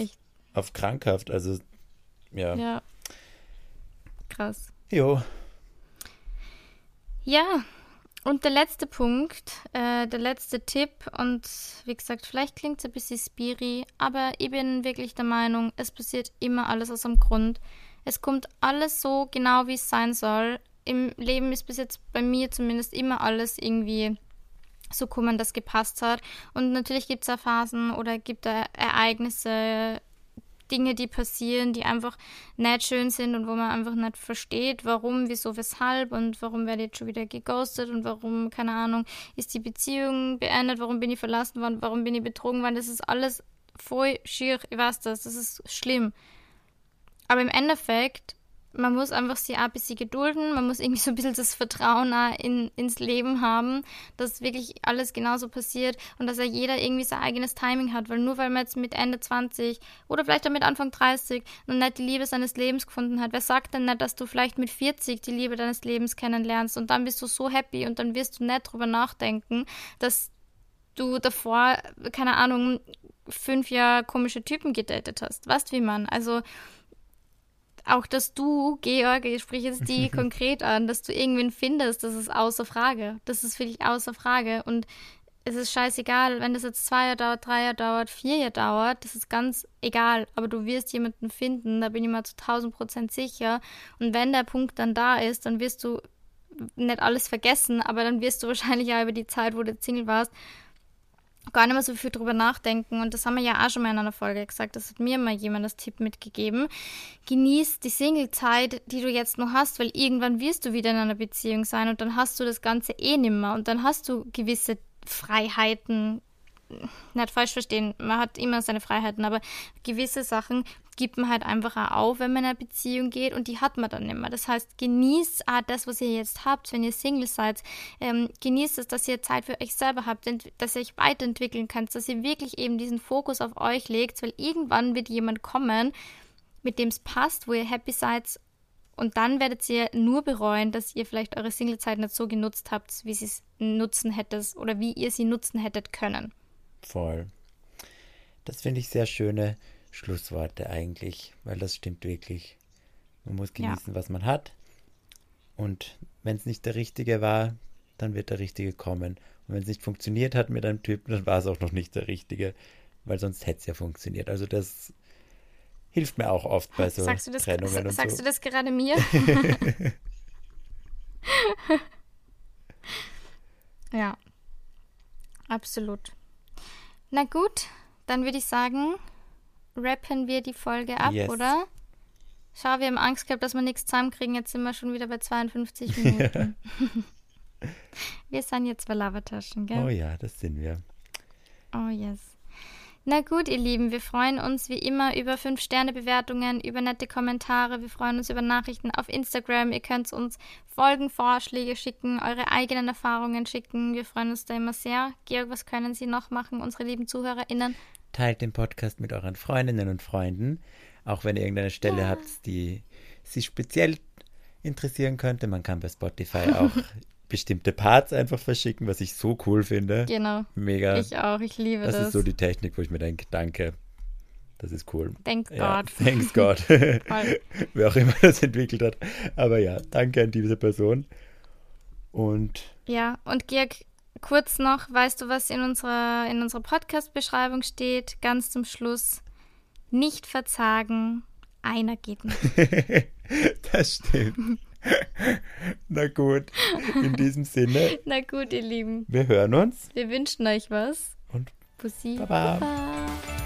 auf krankhaft. Also, ja. Ja. Krass. Jo. Ja, und der letzte Punkt, äh, der letzte Tipp, und wie gesagt, vielleicht klingt es ein bisschen spiri, aber ich bin wirklich der Meinung, es passiert immer alles aus einem Grund. Es kommt alles so genau, wie es sein soll im Leben ist bis jetzt bei mir zumindest immer alles irgendwie so gekommen, das gepasst hat. Und natürlich gibt es da Phasen oder gibt da Ereignisse, Dinge, die passieren, die einfach nicht schön sind und wo man einfach nicht versteht, warum, wieso, weshalb und warum werde ich jetzt schon wieder geghostet und warum, keine Ahnung, ist die Beziehung beendet, warum bin ich verlassen worden, warum bin ich betrogen worden. Das ist alles voll schier, ich weiß das, das ist schlimm. Aber im Endeffekt man muss einfach sie ein bisschen gedulden, man muss irgendwie so ein bisschen das Vertrauen in, ins Leben haben, dass wirklich alles genauso passiert und dass ja jeder irgendwie sein eigenes Timing hat, weil nur weil man jetzt mit Ende 20 oder vielleicht auch mit Anfang 30 noch nicht die Liebe seines Lebens gefunden hat, wer sagt denn nicht, dass du vielleicht mit 40 die Liebe deines Lebens kennenlernst und dann bist du so happy und dann wirst du nicht drüber nachdenken, dass du davor, keine Ahnung, fünf Jahre komische Typen gedatet hast. Weißt wie man? Also auch, dass du, Georg, ich spreche jetzt die [LAUGHS] konkret an, dass du irgendwen findest, das ist außer Frage. Das ist für dich außer Frage. Und es ist scheißegal, wenn das jetzt zwei Jahre dauert, drei Jahre dauert, vier Jahre dauert, das ist ganz egal. Aber du wirst jemanden finden, da bin ich mir zu tausend Prozent sicher. Und wenn der Punkt dann da ist, dann wirst du nicht alles vergessen, aber dann wirst du [LAUGHS] wahrscheinlich ja über die Zeit, wo du Single warst, gar nicht mehr so viel drüber nachdenken. Und das haben wir ja auch schon mal in einer Folge gesagt. Das hat mir mal jemand das Tipp mitgegeben. Genieß die Singlezeit, die du jetzt noch hast, weil irgendwann wirst du wieder in einer Beziehung sein und dann hast du das Ganze eh nimmer und dann hast du gewisse Freiheiten, nicht falsch verstehen, man hat immer seine Freiheiten, aber gewisse Sachen gibt man halt einfach auch auf, wenn man in eine Beziehung geht und die hat man dann nicht mehr. Das heißt, genießt auch das, was ihr jetzt habt, wenn ihr Single seid. Ähm, genießt es, dass ihr Zeit für euch selber habt, dass ihr euch weiterentwickeln könnt, dass ihr wirklich eben diesen Fokus auf euch legt, weil irgendwann wird jemand kommen, mit dem es passt, wo ihr happy seid und dann werdet ihr nur bereuen, dass ihr vielleicht eure Singlezeit nicht so genutzt habt, wie sie es nutzen hättet oder wie ihr sie nutzen hättet können. Voll. Das finde ich sehr schöne Schlussworte eigentlich, weil das stimmt wirklich. Man muss genießen, ja. was man hat. Und wenn es nicht der Richtige war, dann wird der Richtige kommen. Und wenn es nicht funktioniert hat mit einem Typen, dann war es auch noch nicht der Richtige, weil sonst hätte es ja funktioniert. Also das hilft mir auch oft bei so sagst das, Trennungen und Sagst so. du das gerade mir? [LAUGHS] ja, absolut. Na gut, dann würde ich sagen, rappen wir die Folge ab, yes. oder? Schau, wir haben Angst gehabt, dass wir nichts zusammenkriegen. Jetzt sind wir schon wieder bei 52 [LAUGHS] Minuten. [LAUGHS] wir sind jetzt bei Lavataschen, gell? Oh ja, das sind wir. Oh yes. Na gut, ihr Lieben, wir freuen uns wie immer über 5-Sterne-Bewertungen, über nette Kommentare. Wir freuen uns über Nachrichten auf Instagram. Ihr könnt uns Folgenvorschläge schicken, eure eigenen Erfahrungen schicken. Wir freuen uns da immer sehr. Georg, was können Sie noch machen, unsere lieben ZuhörerInnen? Teilt den Podcast mit euren Freundinnen und Freunden. Auch wenn ihr irgendeine Stelle ja. habt, die Sie speziell interessieren könnte. Man kann bei Spotify [LAUGHS] auch bestimmte Parts einfach verschicken, was ich so cool finde. Genau. Mega. Ich auch, ich liebe das. Das ist so die Technik, wo ich mir denke, danke. Das ist cool. Thank ja, God. Thanks [LAUGHS] God. [LAUGHS] Wer auch immer das entwickelt hat. Aber ja, danke an diese Person. Und. Ja, und Georg, kurz noch, weißt du, was in unserer, in unserer Podcast-Beschreibung steht? Ganz zum Schluss. Nicht verzagen, einer geht nicht. [LAUGHS] das stimmt. [LAUGHS] Na gut, in diesem Sinne. [LAUGHS] Na gut, ihr Lieben. Wir hören uns. Wir wünschen euch was. Und Pussy. Baba. Baba.